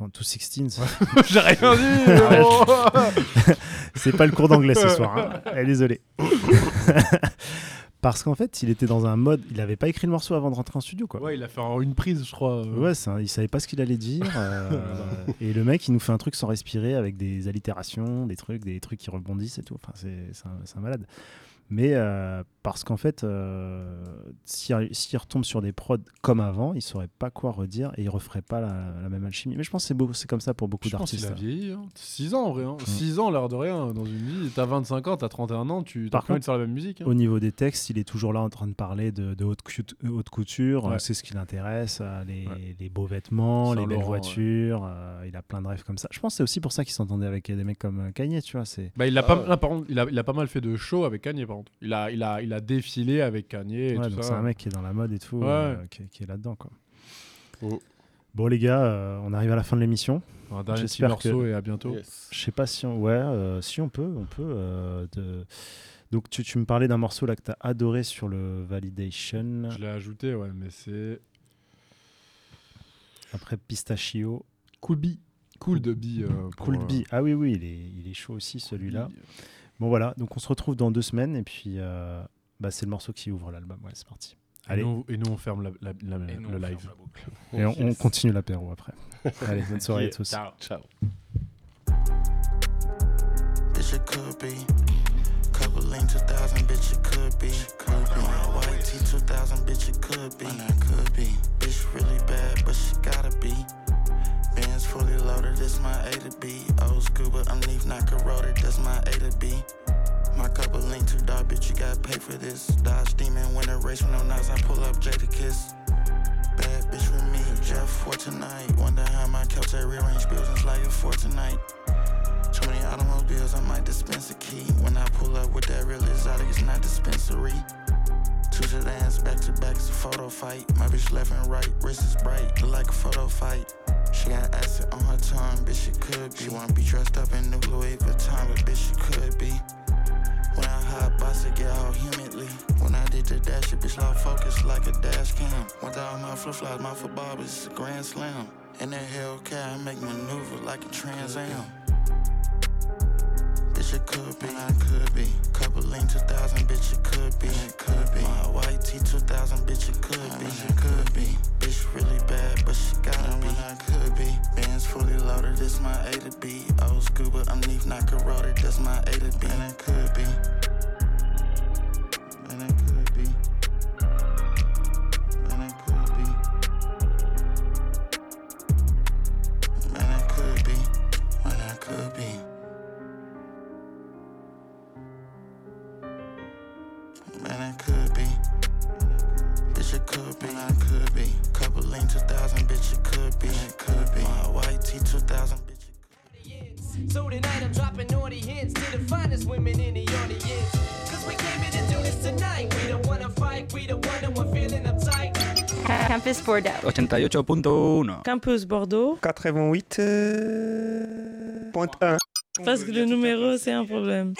En Two Sixteens. [LAUGHS] J'ai rien dit. [LAUGHS] C'est pas le cours d'anglais ce soir. hein. Eh, désolé. [LAUGHS] Parce qu'en fait, il était dans un mode. Il avait pas écrit le morceau avant de rentrer en studio, quoi. Ouais, il a fait en une prise, je crois. euh. Ouais, ça, il savait pas ce qu'il allait dire. euh, et le mec, il nous fait un truc sans respirer avec des allitérations, des trucs, des trucs qui rebondissent et tout. Enfin, c'est un, c'est un malade. Mais euh, parce qu'en fait, euh, s'il retombe sur des prods comme avant, il saurait pas quoi redire et il referait pas la, la même alchimie. Mais je pense que c'est beau- c'est comme ça pour beaucoup Je pense qu'il d'artistes. a vieilli. 6 ans en vrai. 6 ans, l'air de rien, dans une vie. T'as 25 ans, t'as 31 ans, tu t'as Par pas envie contre, de faire la même musique. hein. Au niveau des textes, il est toujours là en train de parler de, de haute, haute couture. Ouais. C'est ce qui l'intéresse. euh, Les, Ouais. les beaux vêtements, les belles voitures. euh, il a plein de rêves comme ça. Je pense que c'est aussi pour ça qu'il s'entendait avec des mecs comme Kanye, tu vois. C'est Bah, il, a Ah pas, là, par contre, il, a, il a pas mal fait de shows avec Kanye, par contre. Il a, il a, il a défilé avec Kanye et ouais, tout donc ça. c'est un mec qui est dans la mode et tout, Ouais. euh, qui, qui est là-dedans. quoi. Mm. Bon, les gars, euh, on arrive à la fin de l'émission. Un dernier petit J'espère morceau que- et à bientôt. Yes. Je sais pas si on. Ouais, euh, si on peut. On peut euh, de... Donc, tu, tu me parlais d'un morceau là que tu as adoré sur le Validation. Je l'ai ajouté, ouais, mais c'est. Après Pistachio. Cool B. Cool de B. euh, pour, Cool euh, B. Ah oui, oui, il est, il est chaud aussi celui-là. Bon, voilà. Donc, on se retrouve dans deux semaines. Et puis, euh, bah, c'est le morceau qui ouvre l'album. Ouais, c'est parti. Et Allez. nous, et nous, on ferme la, la- la- Et nous, le on live. ferme la boucle. [LAUGHS] Et on, on continue l'apéro après. [LAUGHS] Allez, bonne soirée à Yeah. tous. Ciao. Ciao. Bitch, it could be. Couple lean 2000, bitch, it could be. Could be. White T 2000, bitch, it could be. That could be. Bitch, really bad, but she gotta be. Benz fully loaded, this my A to B. Old school, but underneath not corroded, that's my A to B. My couple link to dog, bitch, you gotta pay for this. Dodge demon, win a race with no knives, I pull up Jada Kiss. Bad bitch with me, Jeff for tonight. Wonder how my couch at rearrange buildings like it for tonight. Too many automobiles, I might dispense a key. When I pull up with that real exotic, it's not dispensary. Two sedans back to back, it's a photo fight. My bitch left and right, wrist is bright, look like a photo fight. She got acid on her tongue, bitch, she could be. She wanna be dressed up in new Louis Vuitton, but bitch, she could be. When I hot box it get all humidly. When I did the dash, it bitch lost focus like a dash cam. Went down my flip flops, my football is a grand slam. In that Hellcat, I make maneuver like a Trans Am. Bitch, it could be, I could be. Maybelline 2000, bitch, it could be. It could be. My white T 2000, bitch, it could be. It could be. Bitch, really bad, but she gotta be. I could be. Benz fully loaded, it's my A to B. Old scuba, I'm leaf not corroded, that's my A to B. And it could be. 88.1. Campus Bordeaux. 88.1. Parce que le numéro, c'est un problème.